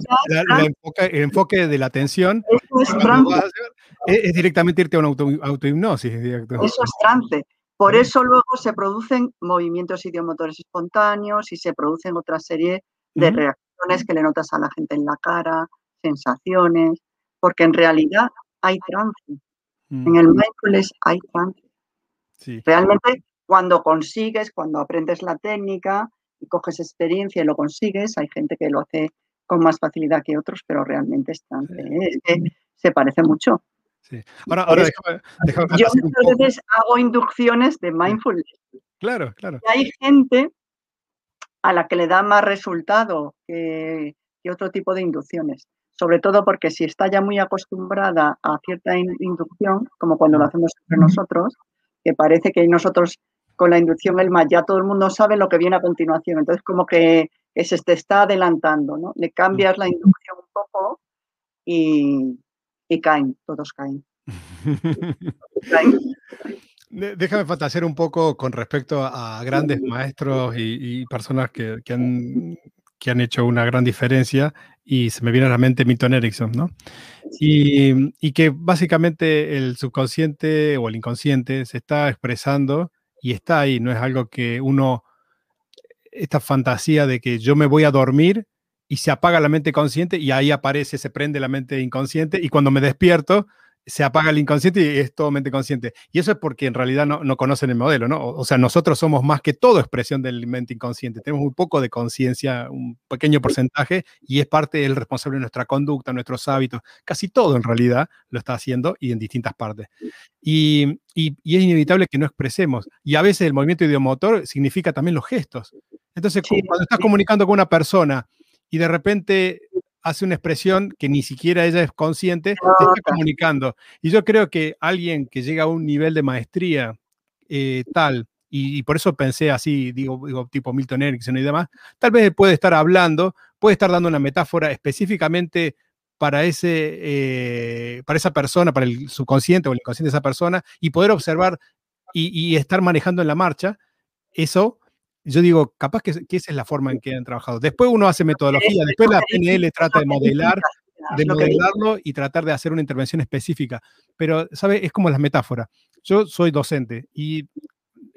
el enfoque de la atención es, directamente irte a una auto, autohipnosis. Eso es trance. Por eso luego se producen movimientos idiomotores espontáneos y se producen otra serie de reacciones que le notas a la gente en la cara, sensaciones, porque en realidad hay trance. En el mindfulness hay trance. Realmente cuando consigues, cuando aprendes la técnica, y coges experiencia y lo consigues. Hay gente que lo hace con más facilidad que otros, pero realmente están, ¿eh? se parece mucho. Ahora, ahora déjame, Yo muchas veces hago inducciones de mindfulness. Claro, claro. Y hay gente a la que le da más resultado que, otro tipo de inducciones. Sobre todo porque si está ya muy acostumbrada a cierta inducción, como cuando lo hacemos entre nosotros, que parece que nosotros con la inducción el más, ya todo el mundo sabe lo que viene a continuación, entonces como que, se te está adelantando, ¿no? Le cambias la inducción un poco y, caen, todos caen. Déjame fantasear un poco con respecto a grandes maestros y, personas que, han, que, han, hecho una gran diferencia y se me viene a la mente Milton Erickson, ¿no? Y, y, que básicamente el subconsciente o el inconsciente se está expresando y está ahí, no es algo que uno, esta fantasía de que yo me voy a dormir y se apaga la mente consciente y ahí aparece, se prende la mente inconsciente y cuando me despierto se apaga el inconsciente y es todo mente consciente. Y eso es porque en realidad no, conocen el modelo, ¿no? O, sea, nosotros somos más que todo expresión del mente inconsciente. Tenemos un poco de conciencia, un pequeño porcentaje, y es parte del responsable de nuestra conducta, nuestros hábitos. Casi todo en realidad lo está haciendo y en distintas partes. Y, y, es inevitable que no expresemos. Y a veces el movimiento idiomotor significa también los gestos. Entonces, cuando estás comunicando con una persona y de repente hace una expresión que ni siquiera ella es consciente, está comunicando. Y yo creo que alguien que llega a un nivel de maestría eh, tal, y, por eso pensé así, digo, digo, tipo Milton Erickson y demás, tal vez puede estar hablando, puede estar dando una metáfora específicamente para, ese, eh, para esa persona, para el subconsciente o el inconsciente de esa persona, y poder observar y, y estar manejando en la marcha, eso yo digo, capaz que, esa es la forma en que han trabajado. Después uno hace metodología, después la PNL trata de modelar de modelarlo y tratar de hacer una intervención específica. Pero, ¿sabe? Es como las metáforas. Yo soy docente y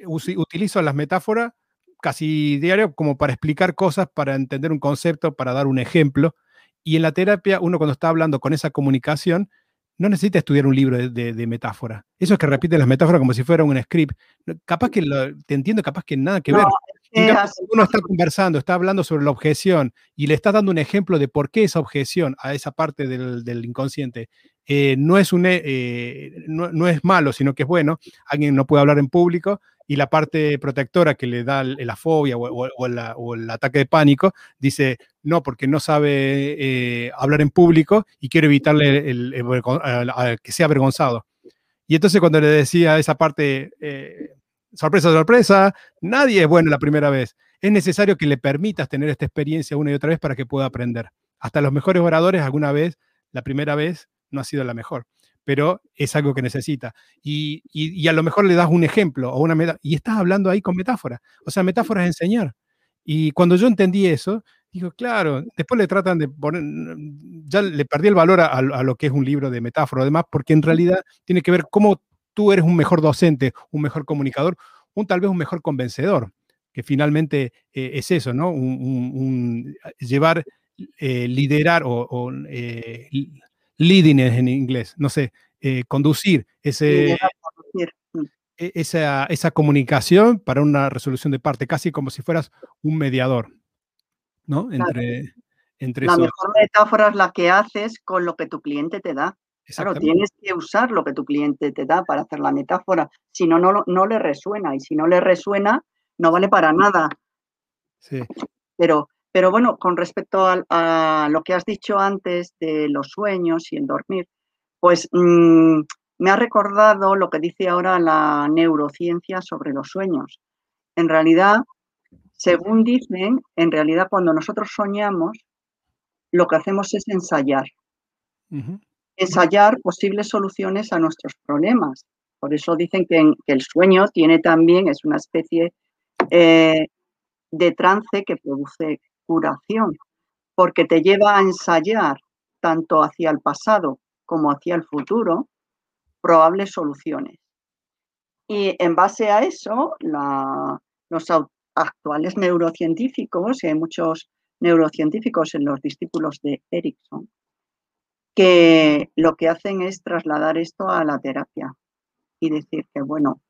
utilizo las metáforas casi diario como para explicar cosas, para entender un concepto, para dar un ejemplo. Y en la terapia, uno cuando está hablando con esa comunicación, no necesita estudiar un libro de, metáfora. Eso es que repite las metáforas como si fuera un script. Capaz que te entiendo, capaz que nada que ver. Uno está conversando, está hablando sobre la objeción y le está dando un ejemplo de por qué esa objeción a esa parte del, inconsciente eh, no, es un, eh, no, es malo, sino que es bueno. Alguien no puede hablar en público y la parte protectora que le da la fobia o, el ataque de pánico dice, no, porque no sabe eh, hablar en público y quiere evitarle el, que sea avergonzado. Y entonces cuando le decía esa parte, eh, sorpresa, sorpresa, nadie es bueno la primera vez. Es necesario que le permitas tener esta experiencia una y otra vez para que pueda aprender. Hasta los mejores oradores alguna vez, la primera vez, no ha sido la mejor pero es algo que necesita. Y, a lo mejor le das un ejemplo o una y estás hablando ahí con metáforas. O sea, metáforas es enseñar. Y cuando yo entendí eso, digo, claro, después le tratan de poner, ya le perdí el valor a, lo que es un libro de metáfora, además, porque en realidad tiene que ver cómo tú eres un mejor docente, un mejor comunicador, un tal vez un mejor convencedor, que finalmente eh, es eso, ¿no? Un, llevar, eh, liderar o, eh, leading en inglés, no sé, eh, conducir ese, mm. e, esa, esa, comunicación para una resolución de parte, casi como si fueras un mediador, ¿no? Entre, entre la mejor metáfora es la que haces con lo que tu cliente te da. Claro, tienes que usar lo que tu cliente te da para hacer la metáfora, si no, no, no le resuena y si no le resuena, no vale para nada. Sí. Pero pero bueno, con respecto a, lo que has dicho antes de los sueños y el dormir, pues mm, me ha recordado lo que dice ahora la neurociencia sobre los sueños. En realidad, según dicen, en realidad cuando nosotros soñamos, lo que hacemos es ensayar. Ensayar posibles soluciones a nuestros problemas. Por eso dicen que, el sueño tiene también, es una especie eh, de trance que produce curación, porque te lleva a ensayar tanto hacia el pasado como hacia el futuro probables soluciones. Y en base a eso, los actuales neurocientíficos, y hay muchos neurocientíficos en los discípulos de Erickson, que lo que hacen es trasladar esto a la terapia y decir que, bueno,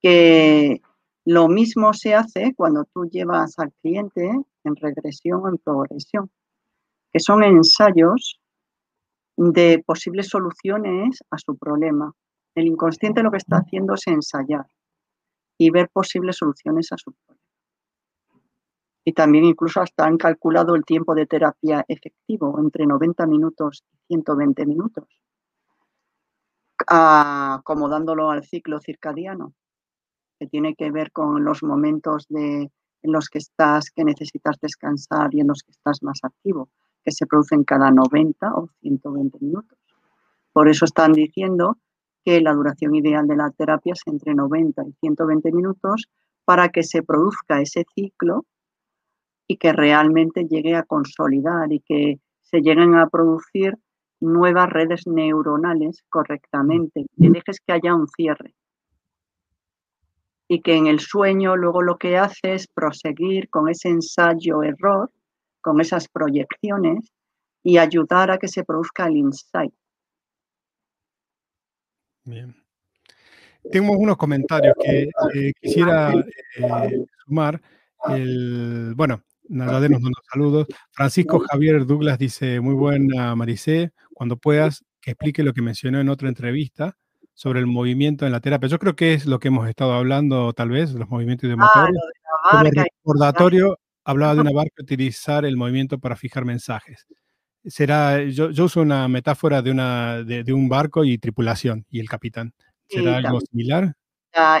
que lo mismo se hace cuando tú llevas al cliente en regresión o en progresión, que son ensayos de posibles soluciones a su problema. El inconsciente lo que está haciendo es ensayar y ver posibles soluciones a su problema. Y también incluso hasta han calculado el tiempo de terapia efectivo, entre 90 minutos y 120 minutos, acomodándolo al ciclo circadiano que tiene que ver con los momentos de, en los que estás, que necesitas descansar y en los que estás más activo, que se producen cada 90 o 120 minutos. Por eso están diciendo que la duración ideal de la terapia es entre 90 y 120 minutos para que se produzca ese ciclo y que realmente llegue a consolidar y que se lleguen a producir nuevas redes neuronales correctamente, que dejes que haya un cierre y que en el sueño luego lo que hace es proseguir con ese ensayo-error, con esas proyecciones y ayudar a que se produzca el insight. Bien. Tengo unos comentarios que eh, quisiera eh, sumar. El, bueno, Nadade nos manda saludos. Francisco Javier Douglas dice, muy buena Maricé, cuando puedas, que explique lo que mencionó en otra entrevista sobre el movimiento en la terapia. Yo creo que es lo que hemos estado hablando, tal vez, los movimientos de motor. Ah, Como recordatorio, hablaba de una barca utilizar el movimiento para fijar mensajes. Será, yo, yo uso una metáfora de, una, de, un barco y tripulación y el capitán. ¿Será algo similar?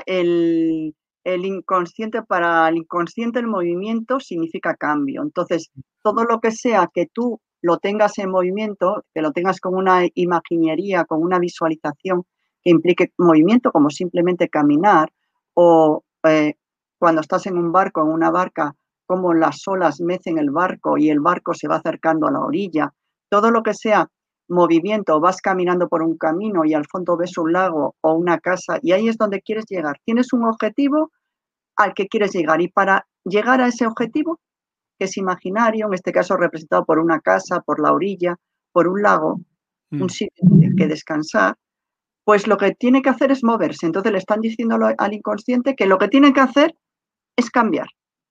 El, el inconsciente, para el inconsciente el movimiento significa cambio. Entonces, todo lo que sea que tú lo tengas en movimiento, que lo tengas con una imaginería, con una visualización, que implique movimiento, como simplemente caminar, o eh, cuando estás en un barco, en una barca, como las olas mecen el barco y el barco se va acercando a la orilla. todo lo que sea movimiento, vas caminando por un camino y al fondo ves un lago o una casa y ahí es donde quieres llegar. Tienes un objetivo al que quieres llegar y para llegar a ese objetivo, que es imaginario, en este caso representado por una casa, por la orilla, por un lago, un mm. sitio en el que descansar, pues lo que tiene que hacer es moverse. Entonces le están diciendo al inconsciente que lo que tiene que hacer es cambiar,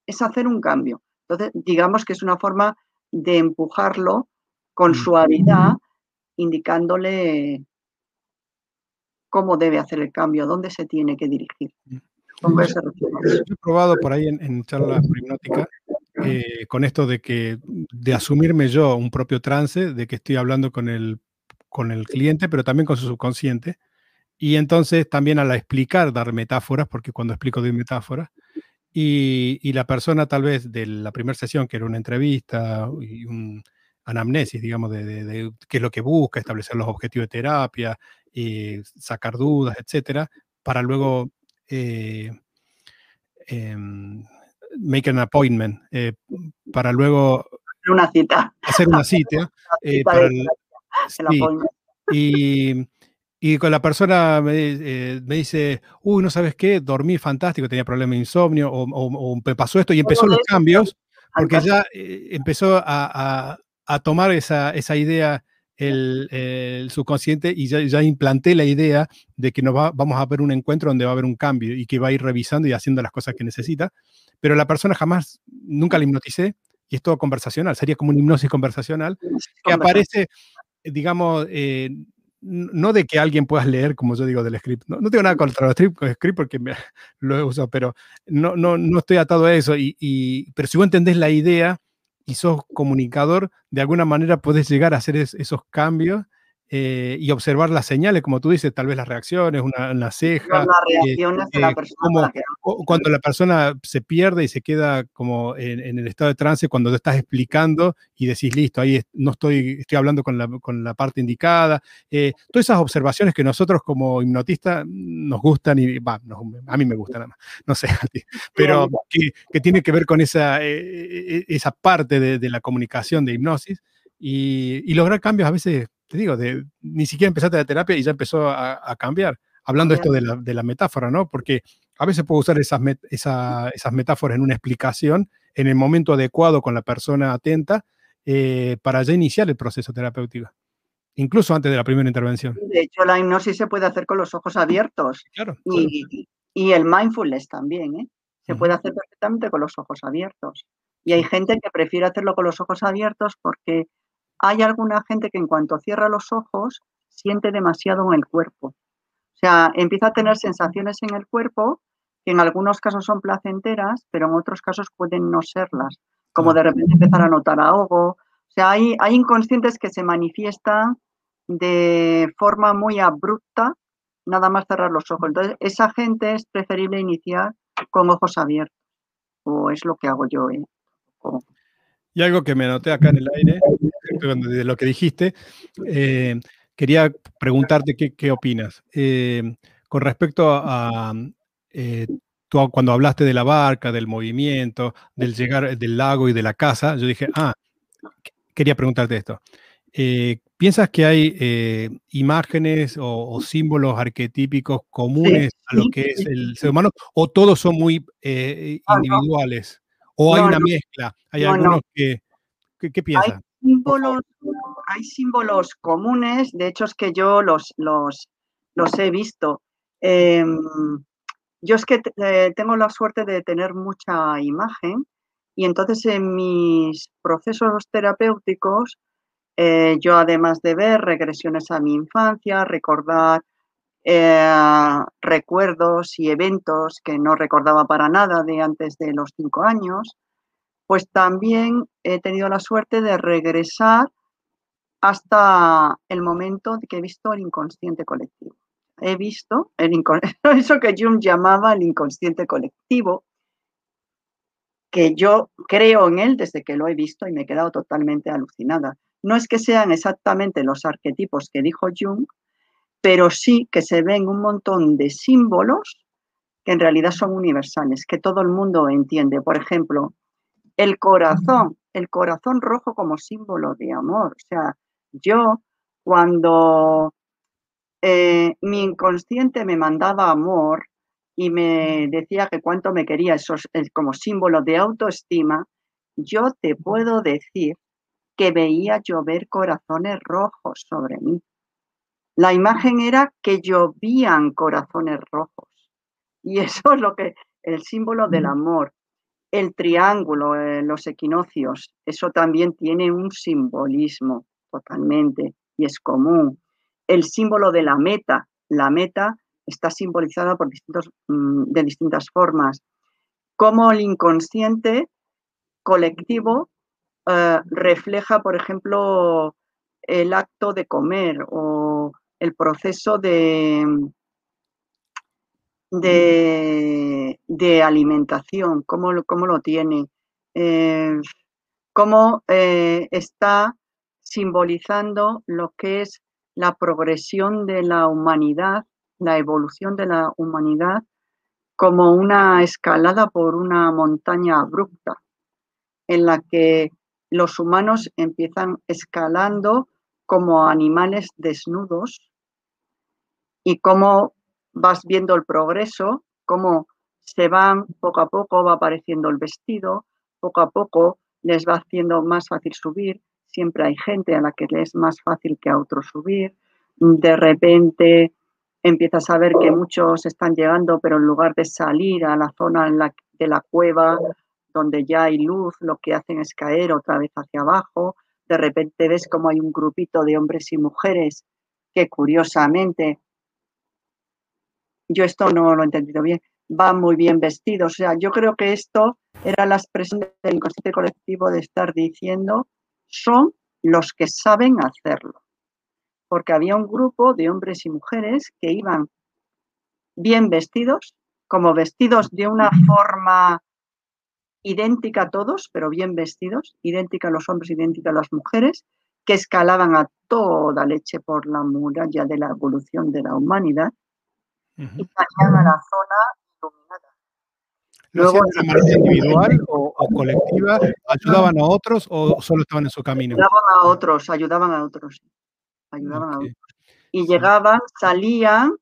es hacer un cambio. Entonces, digamos que es una forma de empujarlo con mm. suavidad, indicándole cómo debe hacer el cambio, dónde se tiene que dirigir. Mm. Yo he probado por ahí en, en charlas hipnóticas eh, con esto de que de asumirme yo un propio trance, de que estoy hablando con el, con el cliente, pero también con su subconsciente. Y entonces también al explicar, dar metáforas, porque cuando explico doy metáforas, y, y, la persona tal vez de la primera sesión, que era una entrevista y un anamnesis, digamos, de, de, qué es lo que busca, establecer los objetivos de terapia, y sacar dudas, etcétera, para luego eh, em, make an appointment, eh, para luego una cita. hacer una cita. Eh, y, y, con la persona me, dice, uy, no sabes qué, dormí fantástico, tenía problemas de insomnio, o, me pasó esto, y empezó los cambios, porque ya empezó a, a, tomar esa, esa idea el, subconsciente y ya, implanté la idea de que nos vamos a ver un encuentro donde va a haber un cambio y que va a ir revisando y haciendo las cosas que necesita, pero la persona jamás, nunca la hipnoticé y es todo conversacional, sería como una hipnosis conversacional que aparece, digamos, eh, no de que alguien puedas leer, como yo digo, del script. No, tengo nada contra el script, script porque lo he usado, pero no, no, no estoy atado a eso. Y, y, pero si vos entendés la idea, y sos comunicador, de alguna manera puedes llegar a hacer esos cambios eh, y observar las señales, como tú dices, tal vez las reacciones, una, ceja. Las eh, reacciones de la eh, persona. cuando la persona se pierde y se queda como en, el estado de trance, cuando te estás explicando y decís, listo, ahí no estoy, estoy hablando con la, con la parte indicada. todas esas observaciones que nosotros como hipnotistas nos gustan y, va, a mí me gustan nada más, no sé, pero que, que tiene que ver con esa, esa parte de, de la comunicación de hipnosis y, y lograr cambios a veces te digo, de, ni siquiera empezaste la terapia y ya empezó a, cambiar. Hablando esto de la, de la, metáfora, ¿no? Porque a veces puedo usar esas, esas metáforas en una explicación en el momento adecuado con la persona atenta eh, para ya iniciar el proceso terapéutico, incluso antes de la primera intervención. De hecho, la hipnosis se puede hacer con los ojos abiertos. Claro. Y, y el mindfulness también, ¿eh? Se puede hacer perfectamente con los ojos abiertos. Y hay gente que prefiere hacerlo con los ojos abiertos porque hay alguna gente que en cuanto cierra los ojos siente demasiado en el cuerpo. O sea, empieza a tener sensaciones en el cuerpo que en algunos casos son placenteras, pero en otros casos pueden no serlas, como de repente empezar a notar ahogo. O sea, hay, hay inconscientes que se manifiestan de forma muy abrupta, nada más cerrar los ojos. Entonces, esa gente es preferible iniciar con ojos abiertos, o es lo que hago yo. ¿eh? Y algo que me anoté acá en el aire, de lo que dijiste, eh, quería preguntarte qué, opinas. Eh, con respecto a, eh, tú cuando hablaste de la barca, del movimiento, del llegar del lago y de la casa, yo dije, ah, quería preguntarte esto. ¿Piensas que hay imágenes o, símbolos arquetípicos comunes a lo que es el ser humano o todos son muy ah, individuales? ¿O hay una mezcla? ¿Hay algunos que... ¿Qué, piensas? Hay símbolos, hay símbolos comunes, de hecho es que yo los, los, los he visto. Em, yo es que eh, tengo la suerte de tener mucha imagen y entonces en mis procesos terapéuticos, eh, yo además de ver regresiones a mi infancia, recordar eh, recuerdos y eventos que no recordaba para nada de antes de los cinco años, pues también he tenido la suerte de regresar hasta el momento que he visto el inconsciente colectivo. He visto el eso que Jung llamaba el inconsciente colectivo, que yo creo en él desde que lo he visto y me he quedado totalmente alucinada. No es que sean exactamente los arquetipos que dijo Jung, pero sí que se ven un montón de símbolos que en realidad son universales, que todo el mundo entiende. Por ejemplo, el corazón, el corazón rojo como símbolo de amor. O sea, Yo, cuando eh, mi inconsciente me mandaba amor y me decía que cuánto me quería, eso como símbolo de autoestima, yo te puedo decir que veía llover corazones rojos sobre mí. La imagen era que llovían corazones rojos. Y eso es lo que, el símbolo del amor. El triángulo, eh, los equinoccios, eso también tiene un simbolismo totalmente y es común. El símbolo de la meta, la meta está simbolizada por distintos, mm, de distintas formas. Como el inconsciente colectivo eh, refleja, por ejemplo, el acto de comer o el proceso de, de, alimentación, cómo, lo tiene, eh, cómo eh, está simbolizando lo que es la progresión de la humanidad, la evolución de la humanidad como una escalada por una montaña abrupta, en la que los humanos empiezan escalando como animales desnudos y cómo vas viendo el progreso, cómo se van poco a poco, va apareciendo el vestido, poco a poco les va haciendo más fácil subir, siempre hay gente a la que le es más fácil que a otros subir, de repente empiezas a ver que muchos están llegando, pero en lugar de salir a la zona de la cueva donde ya hay luz, lo que hacen es caer otra vez hacia abajo, de repente ves como hay un grupito de hombres y mujeres que curiosamente yo esto no lo he entendido bien, van muy bien vestidos. O sea, yo creo que esto era la expresión del inconsciente colectivo de estar diciendo, son los que saben hacerlo. Porque había un grupo de hombres y mujeres que iban bien vestidos, como vestidos de una forma idéntica a todos, pero bien vestidos, idéntica a los hombres, idéntica a las mujeres, que escalaban a toda leche por la muralla de la evolución de la humanidad y salían a la zona iluminada. Luego, de manera individual o, colectiva? ¿Ayudaban a otros o solo estaban en su camino? Ayudaban a otros, ayudaban a otros. Ayudaban a otros. Y llegaban, salían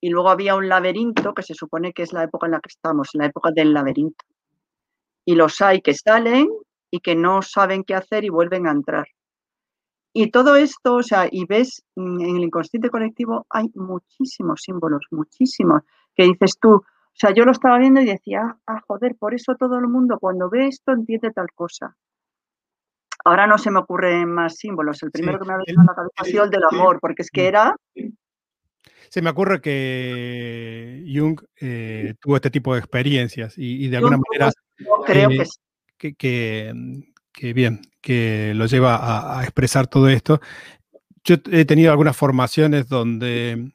y luego había un laberinto que se supone que es la época en la que estamos, la época del laberinto. Y los hay que salen y que no saben qué hacer y vuelven a entrar. Y todo esto, o sea, y ves mm, en el inconsciente colectivo hay muchísimos símbolos, muchísimos, que dices tú, o sea, yo lo estaba viendo y decía, ah, joder, por eso todo el mundo cuando ve esto entiende tal cosa. Ahora no se me ocurren más símbolos. El primero que me ha venido a la cabeza ha sido el del amor, porque es que era. Se me ocurre que Jung eh, tuvo este tipo de experiencias y, de alguna manera. creo eh, que, que, que bien, que lo lleva a, expresar todo esto. Yo he tenido algunas formaciones donde,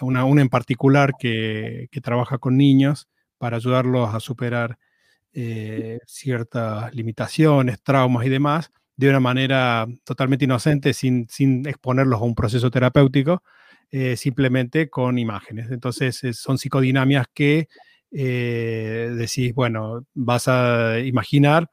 una, una en particular que, trabaja con niños para ayudarlos a superar eh, ciertas limitaciones, traumas y demás, de una manera totalmente inocente, sin, sin exponerlos a un proceso terapéutico, eh, simplemente con imágenes. Entonces, son psicodinamias que eh, decís, bueno, vas a imaginar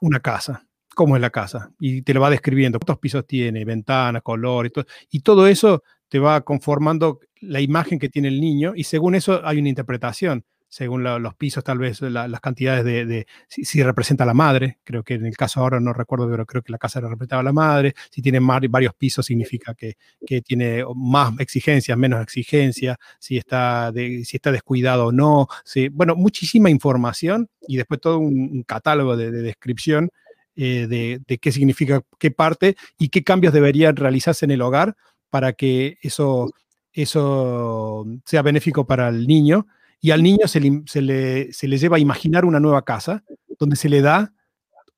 una casa, cómo es la casa, y te lo va describiendo, cuántos pisos tiene, ventanas, color, y todo, y todo eso te va conformando la imagen que tiene el niño, y según eso hay una interpretación, según los pisos, tal vez las cantidades de, si, representa la madre, creo que en el caso ahora no recuerdo, pero creo que la casa representaba a la madre, si tiene varios pisos significa que, que, tiene más exigencias, menos exigencias, si está, si está descuidado o no, bueno, muchísima información y después todo un, catálogo de, descripción eh, de, de qué significa qué parte y qué cambios deberían realizarse en el hogar para que eso, eso sea benéfico para el niño y al niño se le, lleva a imaginar una nueva casa donde se le da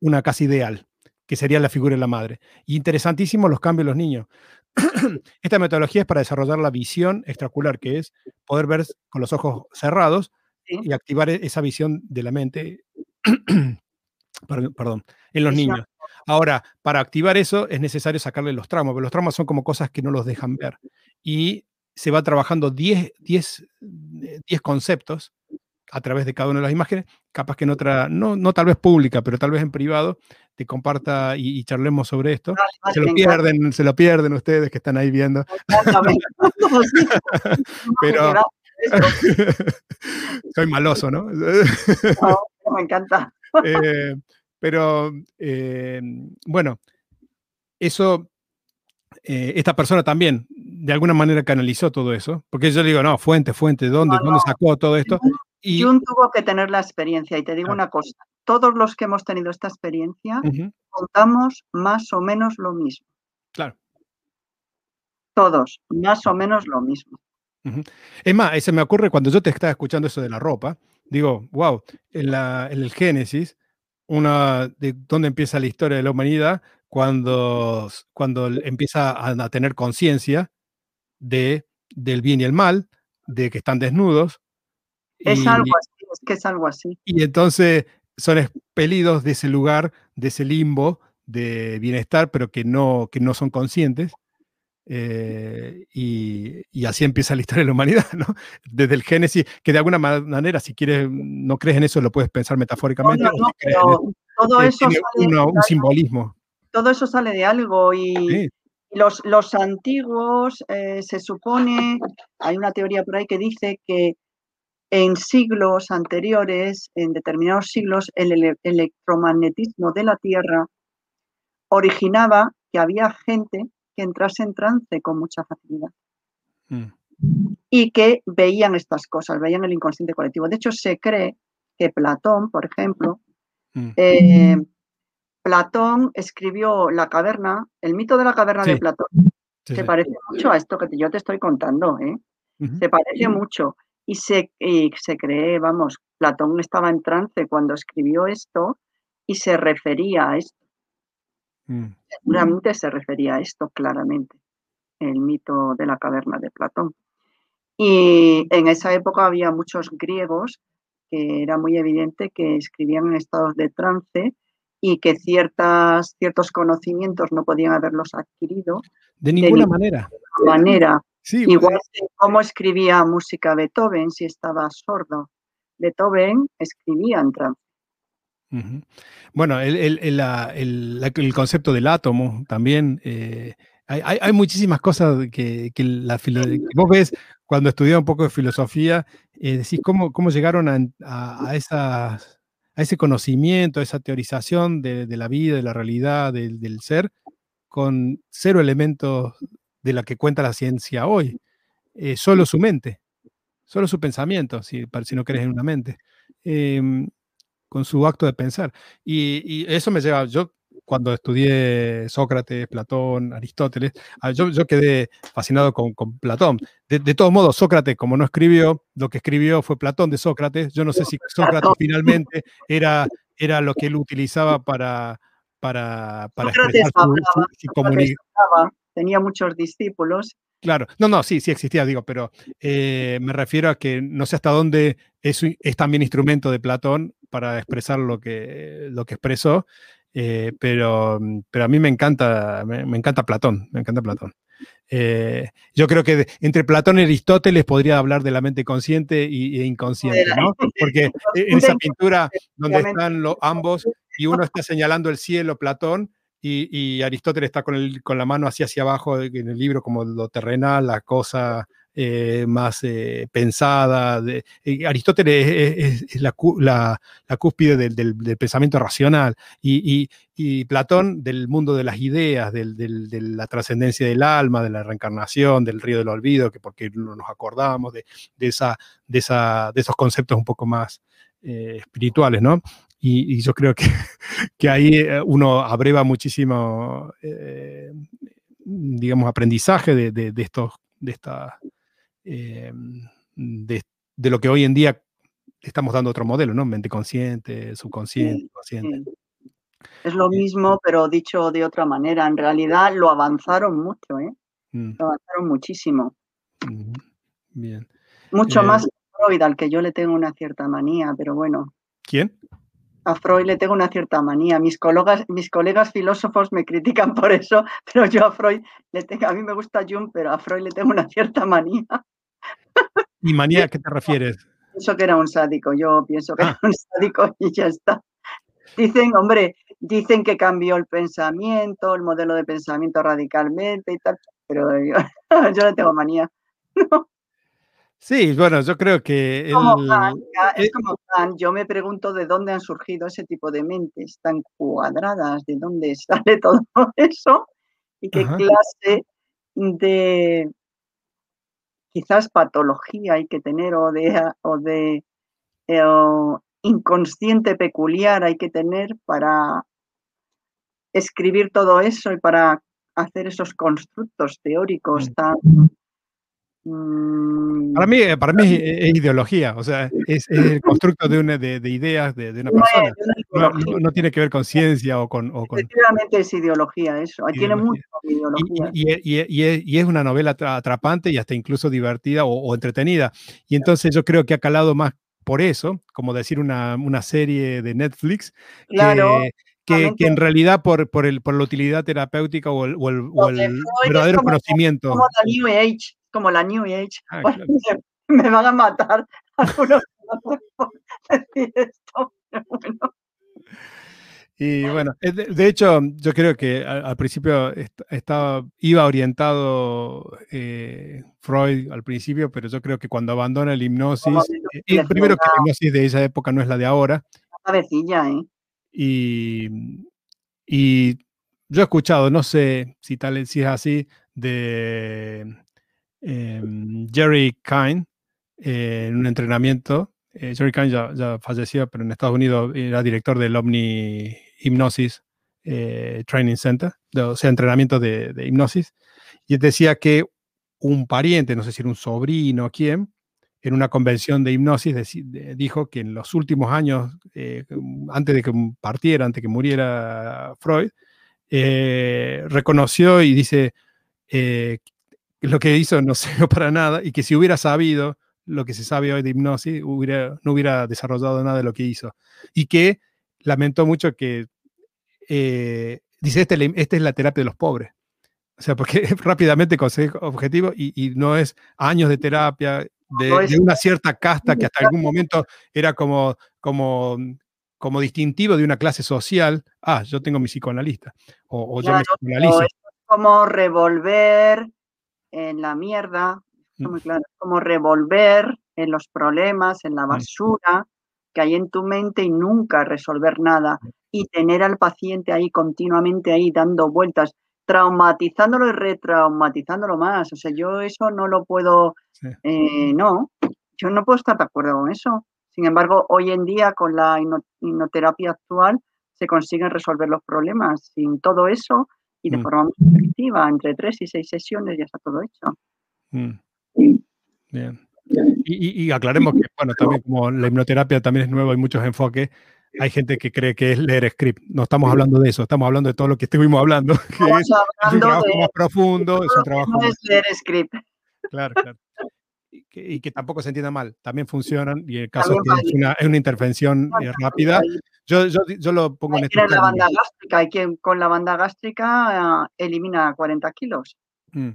una casa ideal, que sería la figura de la madre. Y interesantísimo los cambios de los niños. Esta metodología es para desarrollar la visión extracular, que es poder ver con los ojos cerrados y activar e-, esa visión de la mente, perdón, en los niños. Ahora, para activar eso es necesario sacarle los tramos, porque los tramos son como cosas que no los dejan ver. Y se va trabajando 10, 10, 10 conceptos a través de cada una de las imágenes, capaz que en otra, no, no tal vez pública, pero tal vez en privado, te comparta y, charlemos sobre esto. se lo pierden, se lo pierden ustedes que están ahí viendo. pero soy maloso, ¿no? me encanta. Eh, pero eh, bueno, eso, eh, esta persona también de alguna manera canalizó todo eso, porque yo digo, no, fuente, fuente, ¿dónde, ¿dónde sacó todo esto? Y Jun tuvo que tener la experiencia y te digo una cosa, todos los que hemos tenido esta experiencia contamos más o menos lo mismo. Claro. Todos, más o menos lo mismo. Es más, se me ocurre cuando yo te estaba escuchando eso de la ropa, digo, wow, en, la, en el Génesis, una de dónde empieza la historia de la humanidad, cuando, cuando empieza a, tener conciencia de, del bien y el mal, de que están desnudos. Es algo así, es que es algo así. Y entonces son expelidos de ese lugar, de ese limbo de bienestar, pero que no, que no son conscientes. Eh, y, así empieza la historia de la humanidad, ¿no? Desde el Génesis, que de alguna manera, si quieres, no crees en eso, lo puedes pensar metafóricamente. todo eso sale un simbolismo. Todo eso sale de algo y, los, los, antiguos eh, se supone, hay una teoría por ahí que dice que en siglos anteriores, en determinados siglos, el electromagnetismo de la Tierra originaba que había gente que entrase en trance con mucha facilidad. Mm. Y que veían estas cosas, veían el inconsciente colectivo. De hecho, se cree que Platón, por ejemplo, mm. eh, Platón escribió La caverna, el mito de la caverna de Platón. se parece mucho a esto que yo te estoy contando, ¿eh? Se parece mucho. Y se, y se cree, vamos, Platón estaba en trance cuando escribió esto y se refería a esto. Mm. Seguramente se refería a esto claramente, el mito de la caverna de Platón. Y en esa época había muchos griegos que era muy evidente que escribían en estados de trance y que ciertas, ciertos conocimientos no podían haberlos adquirido. De ninguna manera. manera. Igual que cómo escribía música Beethoven si estaba sordo. Beethoven escribía en trance. Bueno, el, concepto del átomo también. Eh, hay, muchísimas cosas que, la, vos ves cuando estudias un poco de filosofía, eh, decís cómo, cómo llegaron a, a, ese conocimiento, a esa teorización de, la vida, de la realidad, del ser, con cero elementos de la que cuenta la ciencia hoy. Eh, solo su mente, solo su pensamiento, si, si no crees en una mente. Em, con su acto de pensar. Y, eso me lleva, yo cuando estudié Sócrates, Platón, Aristóteles, ah, yo, yo quedé fascinado con, Platón. De, todos modos, Sócrates, como no escribió, lo que escribió fue Platón de Sócrates. Yo no sé si Sócrates finalmente era, era lo que él utilizaba para, para, para expresar su, tenía muchos discípulos Claro, no, no, sí, sí existía, digo, pero eh, me refiero a que no sé hasta dónde es, es también instrumento de Platón para expresar lo que, lo que expresó, eh, pero, pero a mí me encanta, me, encanta Platón, me encanta Platón. Eh, yo creo que entre Platón y Aristóteles podría hablar de la mente consciente y, e inconsciente, ¿no? Porque en esa pintura donde están los, ambos y uno está señalando el cielo, Platón, y, Aristóteles está con, el, con la mano así hacia abajo en el libro como lo terrenal, la cosa eh, más eh, pensada. De, eh, Aristóteles es, la, cúspide del, pensamiento racional y, Platón del mundo de las ideas, de la trascendencia del alma, de la reencarnación, del río del olvido, que porque no nos acordamos de, de, de esos conceptos un poco más espirituales, ¿no? Y, yo creo que, que, ahí eh, uno abreva muchísimo, eh, digamos, aprendizaje de, de, estos, de, esta, eh, de, de, lo que hoy en día estamos dando otro modelo, ¿no? Mente consciente, subconsciente, consciente. Es lo mismo, pero dicho de otra manera. En realidad lo avanzaron mucho, ¿eh? Mm. Lo avanzaron muchísimo. Bien. Mucho más que Freud, al que yo le tengo una cierta manía, pero bueno. ¿Quién? A Freud le tengo una cierta manía. Mis colegas, mis colegas filósofos me critican por eso, pero yo a Freud le tengo, a mí me gusta Jung, pero a Freud le tengo una cierta manía. ¿Y manía a qué te refieres? pienso que era un sádico, yo pienso que era ah. un sádico y ya está. Dicen, hombre, dicen que cambió el pensamiento, el modelo de pensamiento radicalmente y tal, pero yo, yo le tengo manía. Sí, bueno, yo creo que... es eh como yo me pregunto de dónde han surgido ese tipo de mentes tan cuadradas, de dónde sale todo eso y qué clase de quizás patología hay que tener o de, o de eh, inconsciente peculiar hay que tener para escribir todo eso y para hacer esos constructos teóricos mm. tan para mí, eh, para mí es, ideología, o sea, es, el constructo de, una, de, ideas de, una persona. No, tiene que ver con ciencia o con... O Efectivamente es ideología eso, tiene mucho ideología. Y, es, una novela atrapante y hasta incluso divertida o, entretenida. Y entonces yo creo que ha calado más por eso, como decir una, una serie de Netflix, claro. Que, que, en realidad por, por, el, por la utilidad terapéutica o el, o el, verdadero conocimiento. Como la New Age como la New Age. Ah, me, van a matar algunos decir esto, Y bueno, de, hecho, yo creo que al, principio estaba, iba orientado eh, Freud al principio, pero yo creo que cuando abandona el hipnosis, eh, primero que la hipnosis de esa época no es la de ahora. Cabecilla, ¿eh? Y, y yo he escuchado, no sé si tal si es así, de Em, Jerry Kine eh, en un entrenamiento. Eh, Jerry Kine ya, falleció, pero en Estados Unidos era director del Omni Hipnosis eh, Training Center, o sea, entrenamiento de, hipnosis. Y decía que un pariente, no sé si era un sobrino o quién, en una convención de hipnosis dijo que en los últimos años, antes de que partiera, antes de que muriera Freud, reconoció y dice lo que hizo no sirvió para nada y que si hubiera sabido lo que se sabe hoy de hipnosis, hubiera, no hubiera desarrollado nada de lo que hizo. Y que lamentó mucho que, eh, dice, este, esta es la terapia de los pobres. O sea, porque rápidamente consigue objetivo y, y, no es años de terapia, de, una cierta casta que hasta algún momento era como, como, como distintivo de una clase social. Ah, yo tengo mi psicoanalista. O, yo me psicoanalizo. como revolver en la mierda, mm. muy claro, como revolver en los problemas, en la mm. basura que hay en tu mente y nunca resolver nada mm. y tener al paciente ahí continuamente ahí dando vueltas, traumatizándolo y retraumatizándolo más. O sea, yo eso no lo puedo, eh, no, yo no puedo estar de acuerdo con eso. Sin embargo, hoy en día con la hipnoterapia actual se consiguen resolver los problemas. Sin todo eso, y de mm. forma muy efectiva, entre tres y seis sesiones ya está todo hecho. Mm. Bien. Y, aclaremos que, bueno, también como la hipnoterapia también es nueva, hay muchos enfoques. Hay gente que cree que es leer script. No estamos hablando de eso, estamos hablando de todo lo que estuvimos hablando. Que es, un trabajo más profundo, es un trabajo. No es leer script. Claro, claro y que tampoco se entienda mal, también funcionan y el caso es, una, es una, intervención eh, rápida. Yo, yo, yo, lo pongo en este la banda gástrica, hay quien con la banda gástrica elimina 40 kilos. Mm.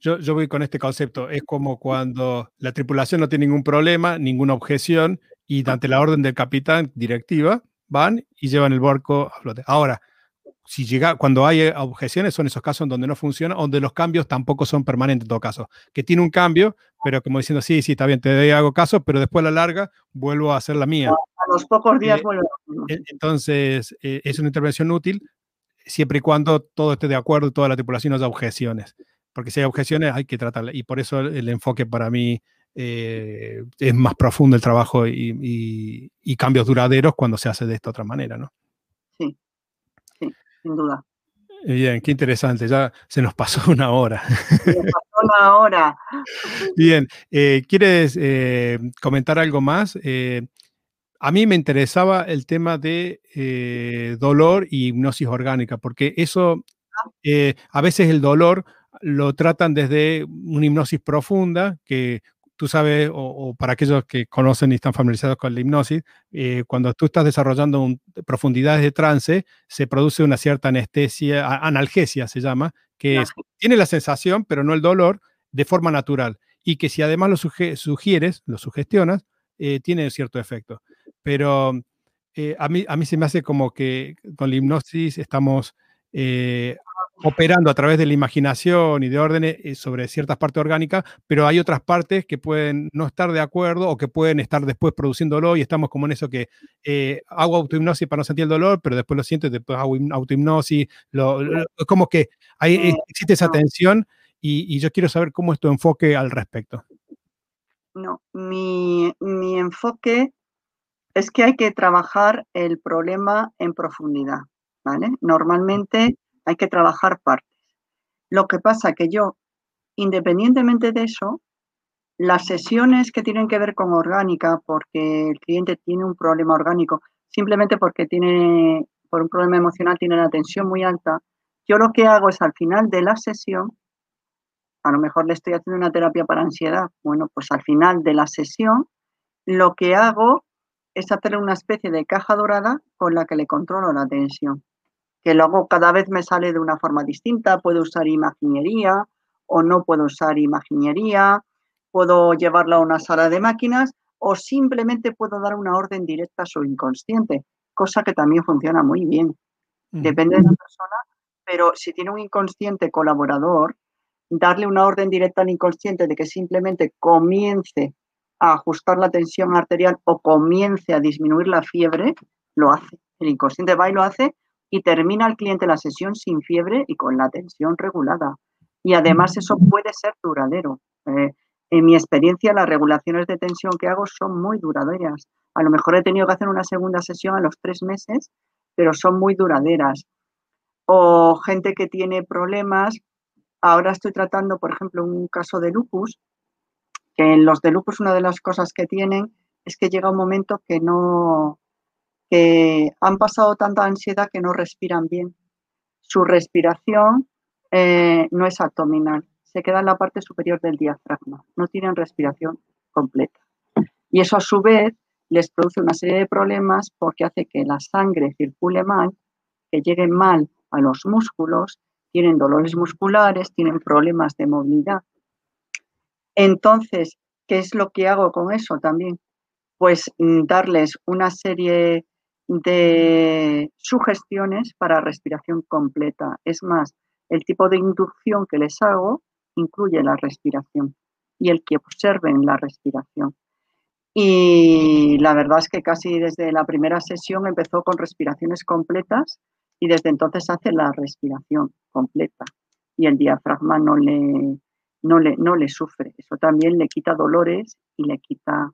Yo, yo voy con este concepto, es como cuando la tripulación no tiene ningún problema, ninguna objeción y ante la orden del capitán directiva van y llevan el barco a flote. Ahora, si llega, cuando hay objeciones son esos casos en donde no funciona, donde los cambios tampoco son permanentes en todo caso, que tiene un cambio, pero como diciendo, sí, sí, está bien, te hago caso, pero después a la larga vuelvo a hacer la mía. A los pocos días eh, vuelvo. Entonces, eh, es una intervención útil siempre y cuando todo esté de acuerdo, toda la tripulación haya objeciones, porque si hay objeciones hay que tratarlas, y por eso el enfoque para mí eh, es más profundo el trabajo y, y cambios duraderos cuando se hace de esta otra manera, ¿no? Sin duda. Bien, qué interesante. Ya se nos pasó una hora. Se nos pasó una hora. Bien, eh, ¿quieres eh, comentar algo más? Eh, a mí me interesaba el tema de dolor y hipnosis orgánica, porque eso, ah. a veces el dolor lo tratan desde una hipnosis profunda, que tú sabes, o, para aquellos que conocen y están familiarizados con la hipnosis, eh, cuando tú estás desarrollando profundidades de trance, se produce una cierta anestesia, analgesia se llama, que tiene la sensación, pero no el dolor, de forma natural. Y que si además lo sugieres, lo sugestionas, eh, tiene cierto efecto. Pero eh, a, mí, a mí se me hace como que con la hipnosis estamos operando a través de la imaginación y de órdenes eh, sobre ciertas partes orgánicas, pero hay otras partes que pueden no estar de acuerdo o que pueden estar después produciéndolo y estamos como en eso que eh, hago autohipnosis para no sentir el dolor, pero después lo siento y después hago autohipnosis. Lo, como que hay, existe esa tensión y, yo quiero saber cómo es tu enfoque al respecto. No, mi, mi enfoque es que hay que trabajar el problema en profundidad, ¿vale? Normalmente hay que trabajar partes. Lo que pasa que yo, independientemente de eso, las sesiones que tienen que ver con orgánica, porque el cliente tiene un problema orgánico, simplemente porque tiene, por un problema emocional, tiene la tensión muy alta, yo lo que hago es al final de la sesión, a lo mejor le estoy haciendo una terapia para ansiedad, bueno, pues al final de la sesión, lo que hago es hacerle una especie de caja dorada con la que le controlo la tensión que luego cada vez me sale de una forma distinta. Puedo usar imaginería o no puedo usar imaginería, puedo llevarla a una sala de máquinas o simplemente puedo dar una orden directa a su inconsciente, cosa que también funciona muy bien. Depende de la persona, pero si tiene un inconsciente colaborador, darle una orden directa al inconsciente de que simplemente comience a ajustar la tensión arterial o comience a disminuir la fiebre, lo hace. El inconsciente va y lo hace y termina el cliente la sesión sin fiebre y con la tensión regulada. Y además eso puede ser duradero. Eh, en mi experiencia, las regulaciones de tensión que hago son muy duraderas. A lo mejor he tenido que hacer una segunda sesión a los tres meses, pero son muy duraderas. O gente que tiene problemas. Ahora estoy tratando, por ejemplo, un caso de lupus, que en los de lupus una de las cosas que tienen es que llega un momento que no, que han pasado tanta ansiedad que no respiran bien. Su respiración eh, no es abdominal, se queda en la parte superior del diafragma, no tienen respiración completa. Y eso a su vez les produce una serie de problemas porque hace que la sangre circule mal, que llegue mal a los músculos, tienen dolores musculares, tienen problemas de movilidad. Entonces, ¿qué es lo que hago con eso también? Pues mm, darles una serie de sugestiones para respiración completa. Es más, el tipo de inducción que les hago incluye la respiración y el que observen la respiración. Y la verdad es que casi desde la primera sesión empezó con respiraciones completas y desde entonces hace la respiración completa y el diafragma no le, no le, no le sufre. Eso también le quita dolores y le quita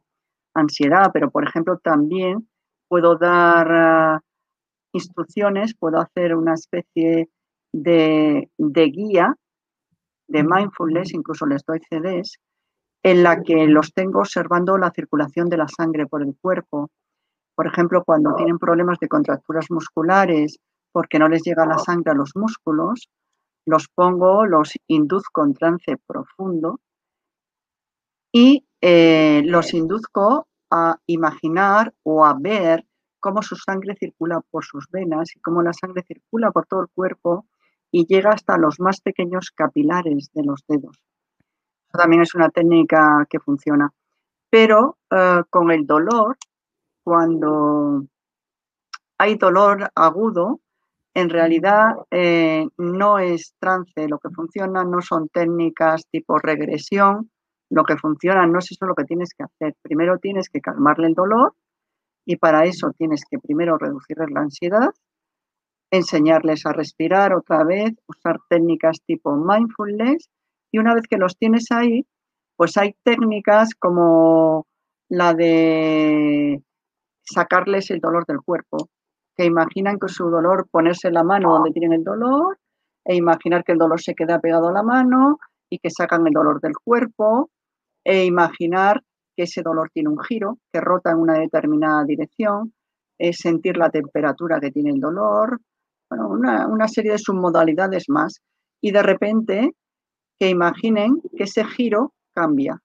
ansiedad, pero por ejemplo también puedo dar ah, instrucciones, puedo hacer una especie de, guía de mindfulness, incluso les doy CDs, en la que los tengo observando la circulación de la sangre por el cuerpo. Por ejemplo, cuando tienen problemas de contracturas musculares porque no les llega la sangre a los músculos, los pongo, los induzco en trance profundo y eh, los induzco a imaginar o a ver cómo su sangre circula por sus venas y cómo la sangre circula por todo el cuerpo y llega hasta los más pequeños capilares de los dedos. también es una técnica que funciona. Pero eh, con el dolor, cuando hay dolor agudo, en realidad eh, no es trance, lo que funciona no son técnicas tipo regresión, lo que funciona no es eso lo que tienes que hacer. Primero tienes que calmarle el dolor y para eso tienes que primero reducirles la ansiedad, enseñarles a respirar otra vez, usar técnicas tipo mindfulness y una vez que los tienes ahí, pues hay técnicas como la de sacarles el dolor del cuerpo, que imaginan que su dolor ponerse la mano donde tienen el dolor e imaginar que el dolor se queda pegado a la mano y que sacan el dolor del cuerpo e imaginar que ese dolor tiene un giro, que rota en una determinada dirección, es sentir la temperatura que tiene el dolor, bueno, una, serie de submodalidades más. Y de repente que imaginen que ese giro cambia.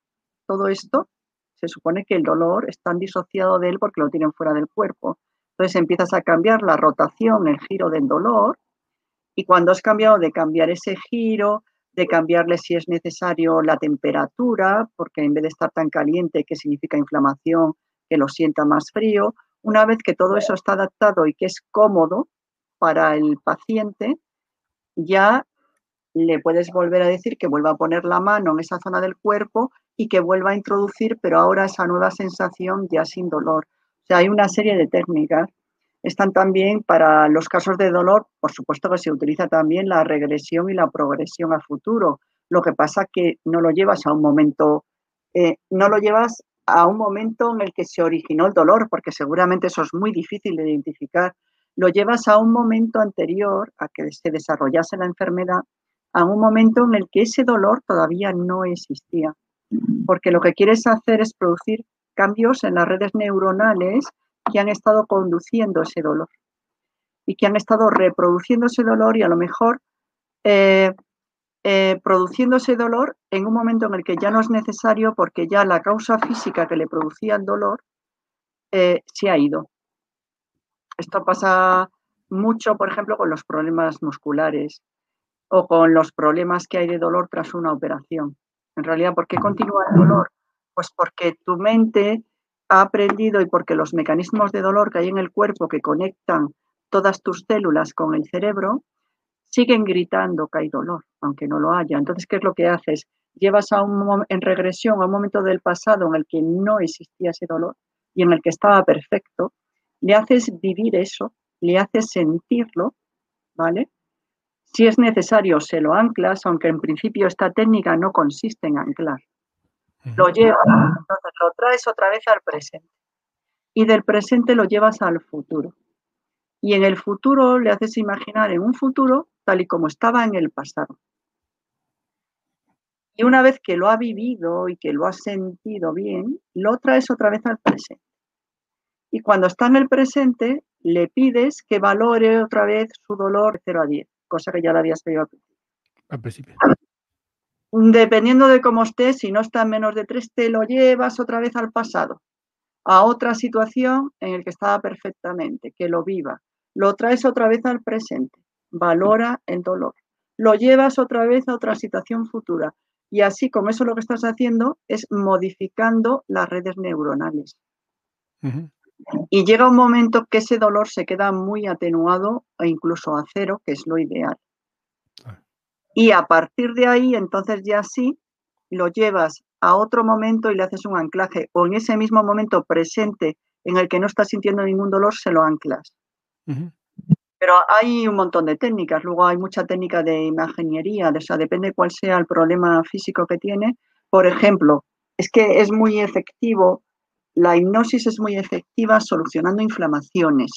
Todo esto se supone que el dolor está disociado de él porque lo tienen fuera del cuerpo. Entonces empiezas a cambiar la rotación, el giro del dolor, y cuando has cambiado de cambiar ese giro, de cambiarle si es necesario la temperatura, porque en vez de estar tan caliente, que significa inflamación, que lo sienta más frío. Una vez que todo eso está adaptado y que es cómodo para el paciente, ya le puedes volver a decir que vuelva a poner la mano en esa zona del cuerpo y que vuelva a introducir, pero ahora esa nueva sensación ya sin dolor. O sea, hay una serie de técnicas. Están también para los casos de dolor, por supuesto que se utiliza también la regresión y la progresión a futuro. Lo que pasa que no lo llevas a un momento, eh, no lo llevas a un momento en el que se originó el dolor, porque seguramente eso es muy difícil de identificar. Lo llevas a un momento anterior a que se desarrollase la enfermedad, a un momento en el que ese dolor todavía no existía. Porque lo que quieres hacer es producir cambios en las redes neuronales que han estado conduciendo ese dolor y que han estado reproduciendo ese dolor y a lo mejor eh, eh, produciendo ese dolor en un momento en el que ya no es necesario porque ya la causa física que le producía el dolor eh, se ha ido. Esto pasa mucho, por ejemplo, con los problemas musculares o con los problemas que hay de dolor tras una operación. En realidad, ¿por qué continúa el dolor? Pues porque tu mente ha aprendido y porque los mecanismos de dolor que hay en el cuerpo que conectan todas tus células con el cerebro siguen gritando que hay dolor, aunque no lo haya. Entonces, ¿qué es lo que haces? Llevas a un, en regresión a un momento del pasado en el que no existía ese dolor y en el que estaba perfecto, le haces vivir eso, le haces sentirlo, ¿vale? Si es necesario, se lo anclas, aunque en principio esta técnica no consiste en anclar. Lo llevas, entonces lo traes otra vez al presente. Y del presente lo llevas al futuro. Y en el futuro le haces imaginar en un futuro tal y como estaba en el pasado. Y una vez que lo ha vivido y que lo ha sentido bien, lo traes otra vez al presente. Y cuando está en el presente, le pides que valore otra vez su dolor de 0 a 10, cosa que ya lo habías pedido al principio. Dependiendo de cómo esté, si no está en menos de 3, te lo llevas otra vez al pasado, a otra situación en la que estaba perfectamente, que lo viva. Lo traes otra vez al presente valora el dolor. Lo llevas otra vez a otra situación futura. Y así como eso lo que estás haciendo es modificando las redes neuronales. Y llega un momento que ese dolor se queda muy atenuado e incluso a cero, que es lo ideal. Y a partir de ahí, entonces ya sí, lo llevas a otro momento y le haces un anclaje. O en ese mismo momento presente en el que no estás sintiendo ningún dolor, se lo anclas. Pero hay un montón de técnicas, luego hay mucha técnica de imaginería, o sea, depende cuál sea el problema físico que tiene. Por ejemplo, es que es muy efectivo, la hipnosis es muy efectiva solucionando inflamaciones.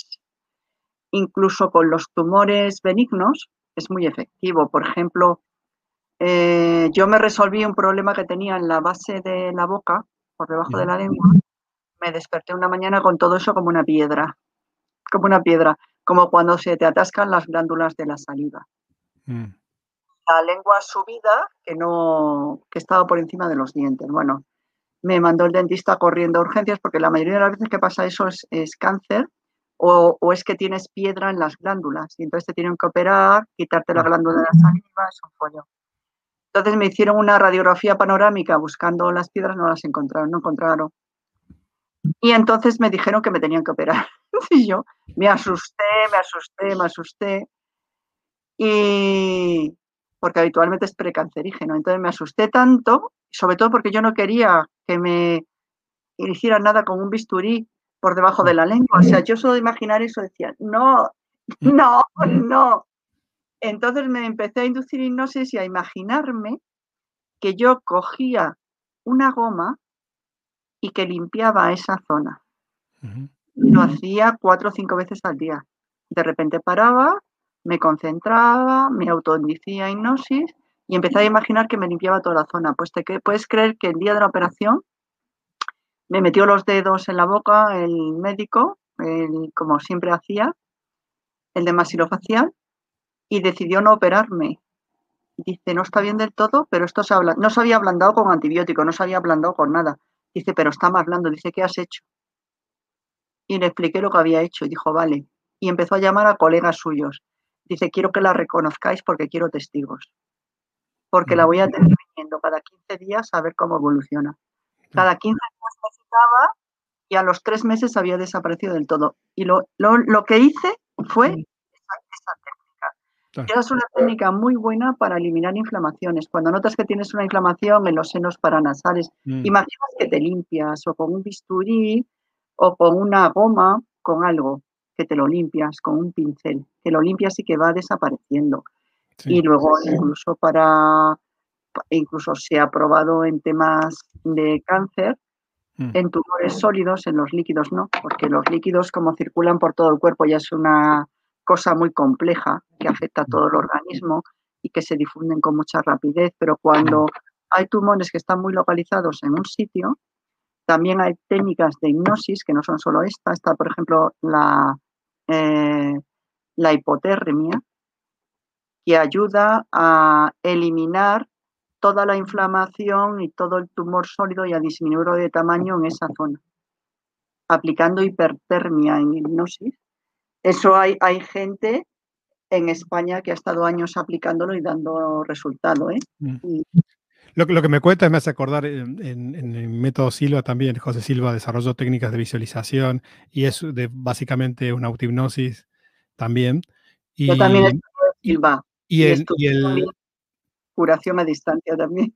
Incluso con los tumores benignos es muy efectivo. Por ejemplo, eh, yo me resolví un problema que tenía en la base de la boca, por debajo de la lengua. Me desperté una mañana con todo eso como una piedra, como una piedra como cuando se te atascan las glándulas de la saliva. Mm. La lengua subida, que no, que estaba por encima de los dientes. Bueno, me mandó el dentista corriendo a urgencias porque la mayoría de las veces que pasa eso es, cáncer o, es que tienes piedra en las glándulas y entonces te tienen que operar, quitarte la ah. glándula de la saliva, es un follo. Entonces me hicieron una radiografía panorámica buscando las piedras, no las encontraron, no encontraron. Y entonces me dijeron que me tenían que operar. Y yo me asusté, me asusté, me asusté. Y porque habitualmente es precancerígeno. Entonces me asusté tanto, sobre todo porque yo no quería que me hicieran nada con un bisturí por debajo de la lengua. O sea, yo solo de imaginar eso decía, no, no, no. Entonces me empecé a inducir hipnosis y a imaginarme que yo cogía una goma y que limpiaba esa zona. Lo hacía cuatro o cinco veces al día. De repente paraba, me concentraba, me autoindicía hipnosis y empecé a imaginar que me limpiaba toda la zona. Pues te puedes creer que el día de la operación me metió los dedos en la boca el médico, como siempre hacía, el de masilofacial, y decidió no operarme. Dice, no está bien del todo, pero esto se habla. No se había ablandado con antibiótico, no se había ablandado con nada. Dice, pero está hablando. Dice, ¿qué has hecho? Y le expliqué lo que había hecho. Y dijo, vale. Y empezó a llamar a colegas suyos. Dice, quiero que la reconozcáis porque quiero testigos. Porque la voy a tener viniendo cada 15 días a ver cómo evoluciona. Cada 15 y a los tres meses había desaparecido del todo. Y lo, lo, que hice fue esa, técnica. Es una técnica muy buena para eliminar inflamaciones. Cuando notas que tienes una inflamación en los senos paranasales, mm. imaginas que te limpias o con un bisturí o con una goma, con algo, que te lo limpias, con un pincel, que lo limpias y que va desapareciendo. Y luego incluso para, incluso se ha probado en temas de cáncer. En tumores sólidos, en los líquidos no, porque los líquidos como circulan por todo el cuerpo ya es una cosa muy compleja que afecta a todo el organismo y que se difunden con mucha rapidez, pero cuando hay tumores que están muy localizados en un sitio, también hay técnicas de hipnosis que no son solo esta, está por ejemplo la, eh, la hipotermia, que ayuda a eliminar toda la inflamación y todo el tumor sólido y a disminuirlo de tamaño en esa zona, aplicando hipertermia en hipnosis. Eso hay, hay gente en España que ha estado años aplicándolo y dando resultado. ¿eh? Mm. Lo, lo, que me cuenta me hace acordar en, el método Silva también. José Silva desarrolló técnicas de visualización y es de, básicamente una autohipnosis también. Y, Yo también Silva. Y, y el, curación a distancia también.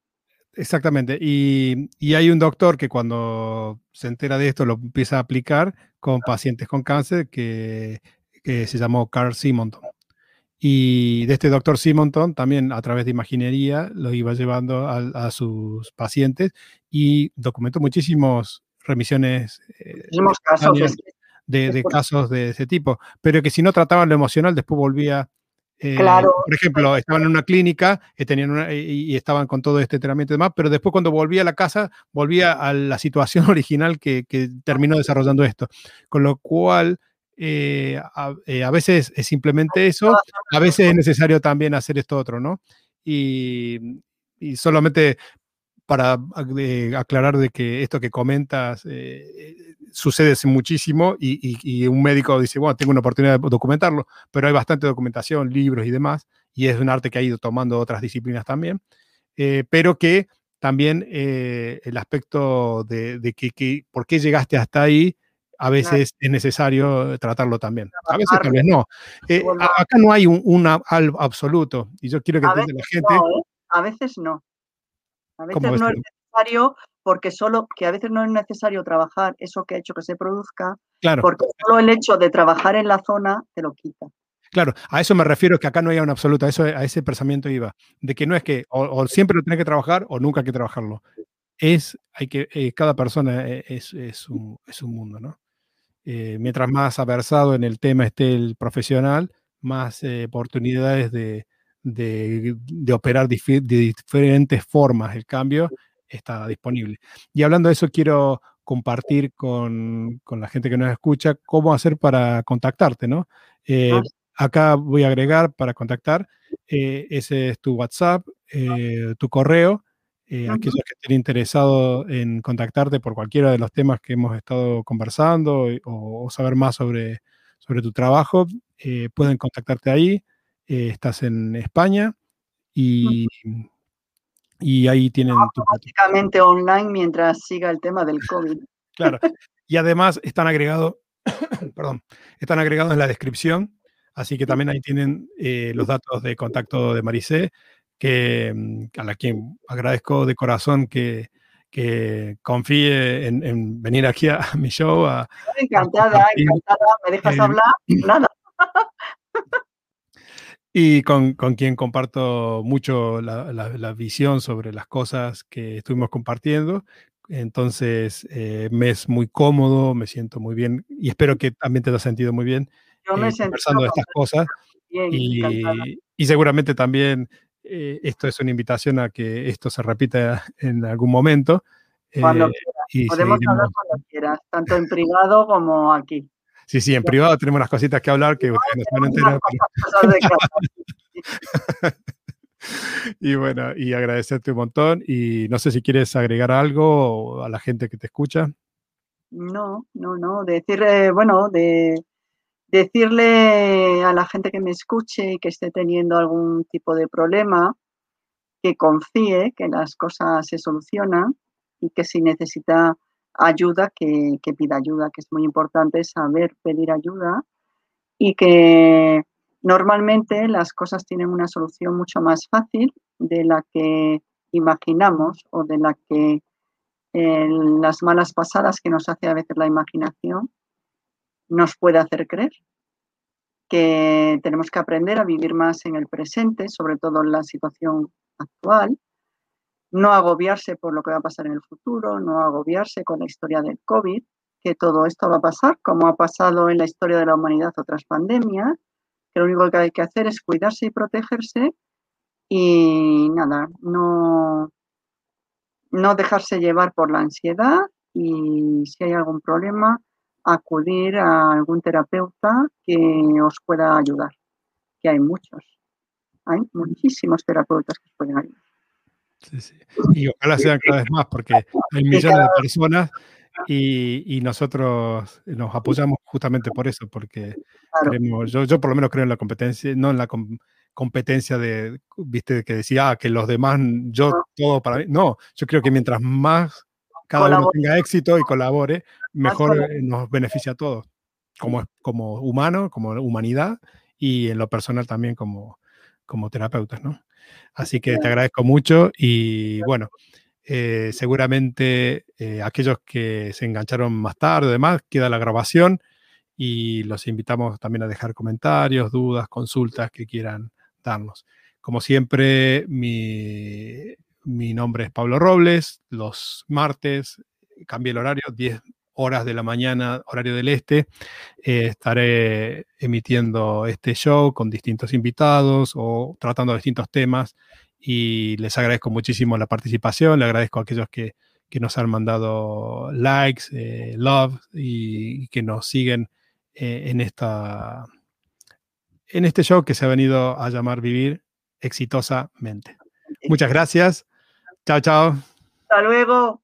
Exactamente. Y, hay un doctor que cuando se entera de esto lo empieza a aplicar con pacientes con cáncer que, se llamó Carl Simonton. Y de este doctor Simonton también a través de imaginería lo iba llevando a, sus pacientes y documentó muchísimos remisiones eh, casos de, de, casos de ese tipo, pero que si no trataban lo emocional después volvía eh, claro. Por ejemplo, estaban en una clínica eh, tenían y estaban con todo este entrenamiento y demás, pero después cuando volvía a la casa, volvía a la situación original que, terminó desarrollando esto. Con lo cual, eh, a, veces es simplemente eso, a veces es necesario también hacer esto otro, ¿no? Y, y solamente para aclarar de que esto que comentas sucede muchísimo y, un médico dice, bueno, tengo una oportunidad de documentarlo, pero hay bastante documentación, libros y demás, y es un arte que ha ido tomando otras disciplinas también, eh, pero que también eh, el aspecto de, que, por qué llegaste hasta ahí, a veces es necesario tratarlo también. A veces tal vez no. Eh, acá no hay un, absoluto, y yo quiero que la gente... A veces no. A veces no es necesario porque solo, que a veces no es necesario trabajar eso que ha hecho que se produzca, claro. porque solo el hecho de trabajar en la zona te lo quita. Claro, a eso me refiero que acá no hay una absoluta, eso, a ese pensamiento iba, de que no es que o, siempre lo tienes que trabajar o nunca hay que trabajarlo. Es, hay que, eh, cada persona e, es, es, un, es, un, mundo, ¿no? Eh, mientras más aversado en el tema esté el profesional, más eh, oportunidades de, de, de operar de diferentes formas el cambio está disponible. Y hablando de eso, quiero compartir con, la gente que nos escucha cómo hacer para contactarte, ¿no? Eh, ah. acá voy a agregar para contactar, eh, ese es tu WhatsApp, eh, tu correo, aquellos que estén interesados en contactarte por cualquiera de los temas que hemos estado conversando o, saber más sobre, sobre tu trabajo, pueden contactarte ahí, estás en España y... Y ahí tienen... Prácticamente online mientras siga el tema del COVID. Claro. Y además están agregados, perdón, están agregados en la descripción, así que también ahí tienen eh, los datos de contacto de Maricé, que, mm, a la quien agradezco de corazón que, que confíe en, venir aquí a, mi show. encantada, encantada, ¿me dejas hablar? Nada. y con, con, quien comparto mucho la, la, visión sobre las cosas que estuvimos compartiendo. Entonces, eh, me es muy cómodo, me siento muy bien y espero que también te lo has sentido muy bien Yo me eh, conversando de estas cosas. y, y, seguramente también eh, esto es una invitación a que esto se repita en algún momento. Cuando quieras. Podemos hablar cuando quieras, tanto en privado como aquí. Sí, sí, en privado tenemos unas cositas que hablar que ustedes no se van y bueno, y agradecerte un montón. Y no sé si quieres agregar algo a la gente que te escucha. No, no, no. Decirle, bueno, de decirle a la gente que me escuche y que esté teniendo algún tipo de problema, que confíe que las cosas se solucionan y que si necesita ayuda, que, que pida ayuda, que es muy importante saber pedir ayuda y que normalmente las cosas tienen una solución mucho más fácil de la que imaginamos o de la que las malas pasadas que nos hace a veces la imaginación nos puede hacer creer. Que tenemos que aprender a vivir más en el presente, sobre todo en la situación actual, no agobiarse por lo que va a pasar en el futuro, no agobiarse con la historia del COVID, que todo esto va a pasar, como ha pasado en la historia de la humanidad otras pandemias, que lo único que hay que hacer es cuidarse y protegerse y nada, no, no dejarse llevar por la ansiedad y si hay algún problema, acudir a algún terapeuta que os pueda ayudar, que hay muchos, hay muchísimos terapeutas que os pueden ayudar. Sí, sí. Y ojalá sean cada vez más, porque hay millones de personas y, nosotros nos apoyamos justamente por eso, porque yo, yo por lo menos creo en la competencia, no en la competencia de, viste, que decía ah, que los demás, yo todo para mí. No, yo creo que mientras más cada uno tenga éxito y colabore, mejor eh, nos beneficia a todos, como, como humano, como humanidad y en lo personal también como, como terapeutas, ¿no? Así que te agradezco mucho y bueno, eh, seguramente eh, aquellos que se engancharon más tarde, demás, queda la grabación y los invitamos también a dejar comentarios, dudas, consultas que quieran darnos. Como siempre, mi, mi nombre es Pablo Robles. Los martes cambié el horario, 10 horas de la mañana, horario del este. Eh, estaré emitiendo este show con distintos invitados o tratando distintos temas. Y les agradezco muchísimo la participación. Le agradezco a aquellos que, nos han mandado likes, eh, love y, que nos siguen eh, en, esta, en este show que se ha venido a llamar Vivir exitosamente. Muchas gracias. Chao, chao. Hasta luego.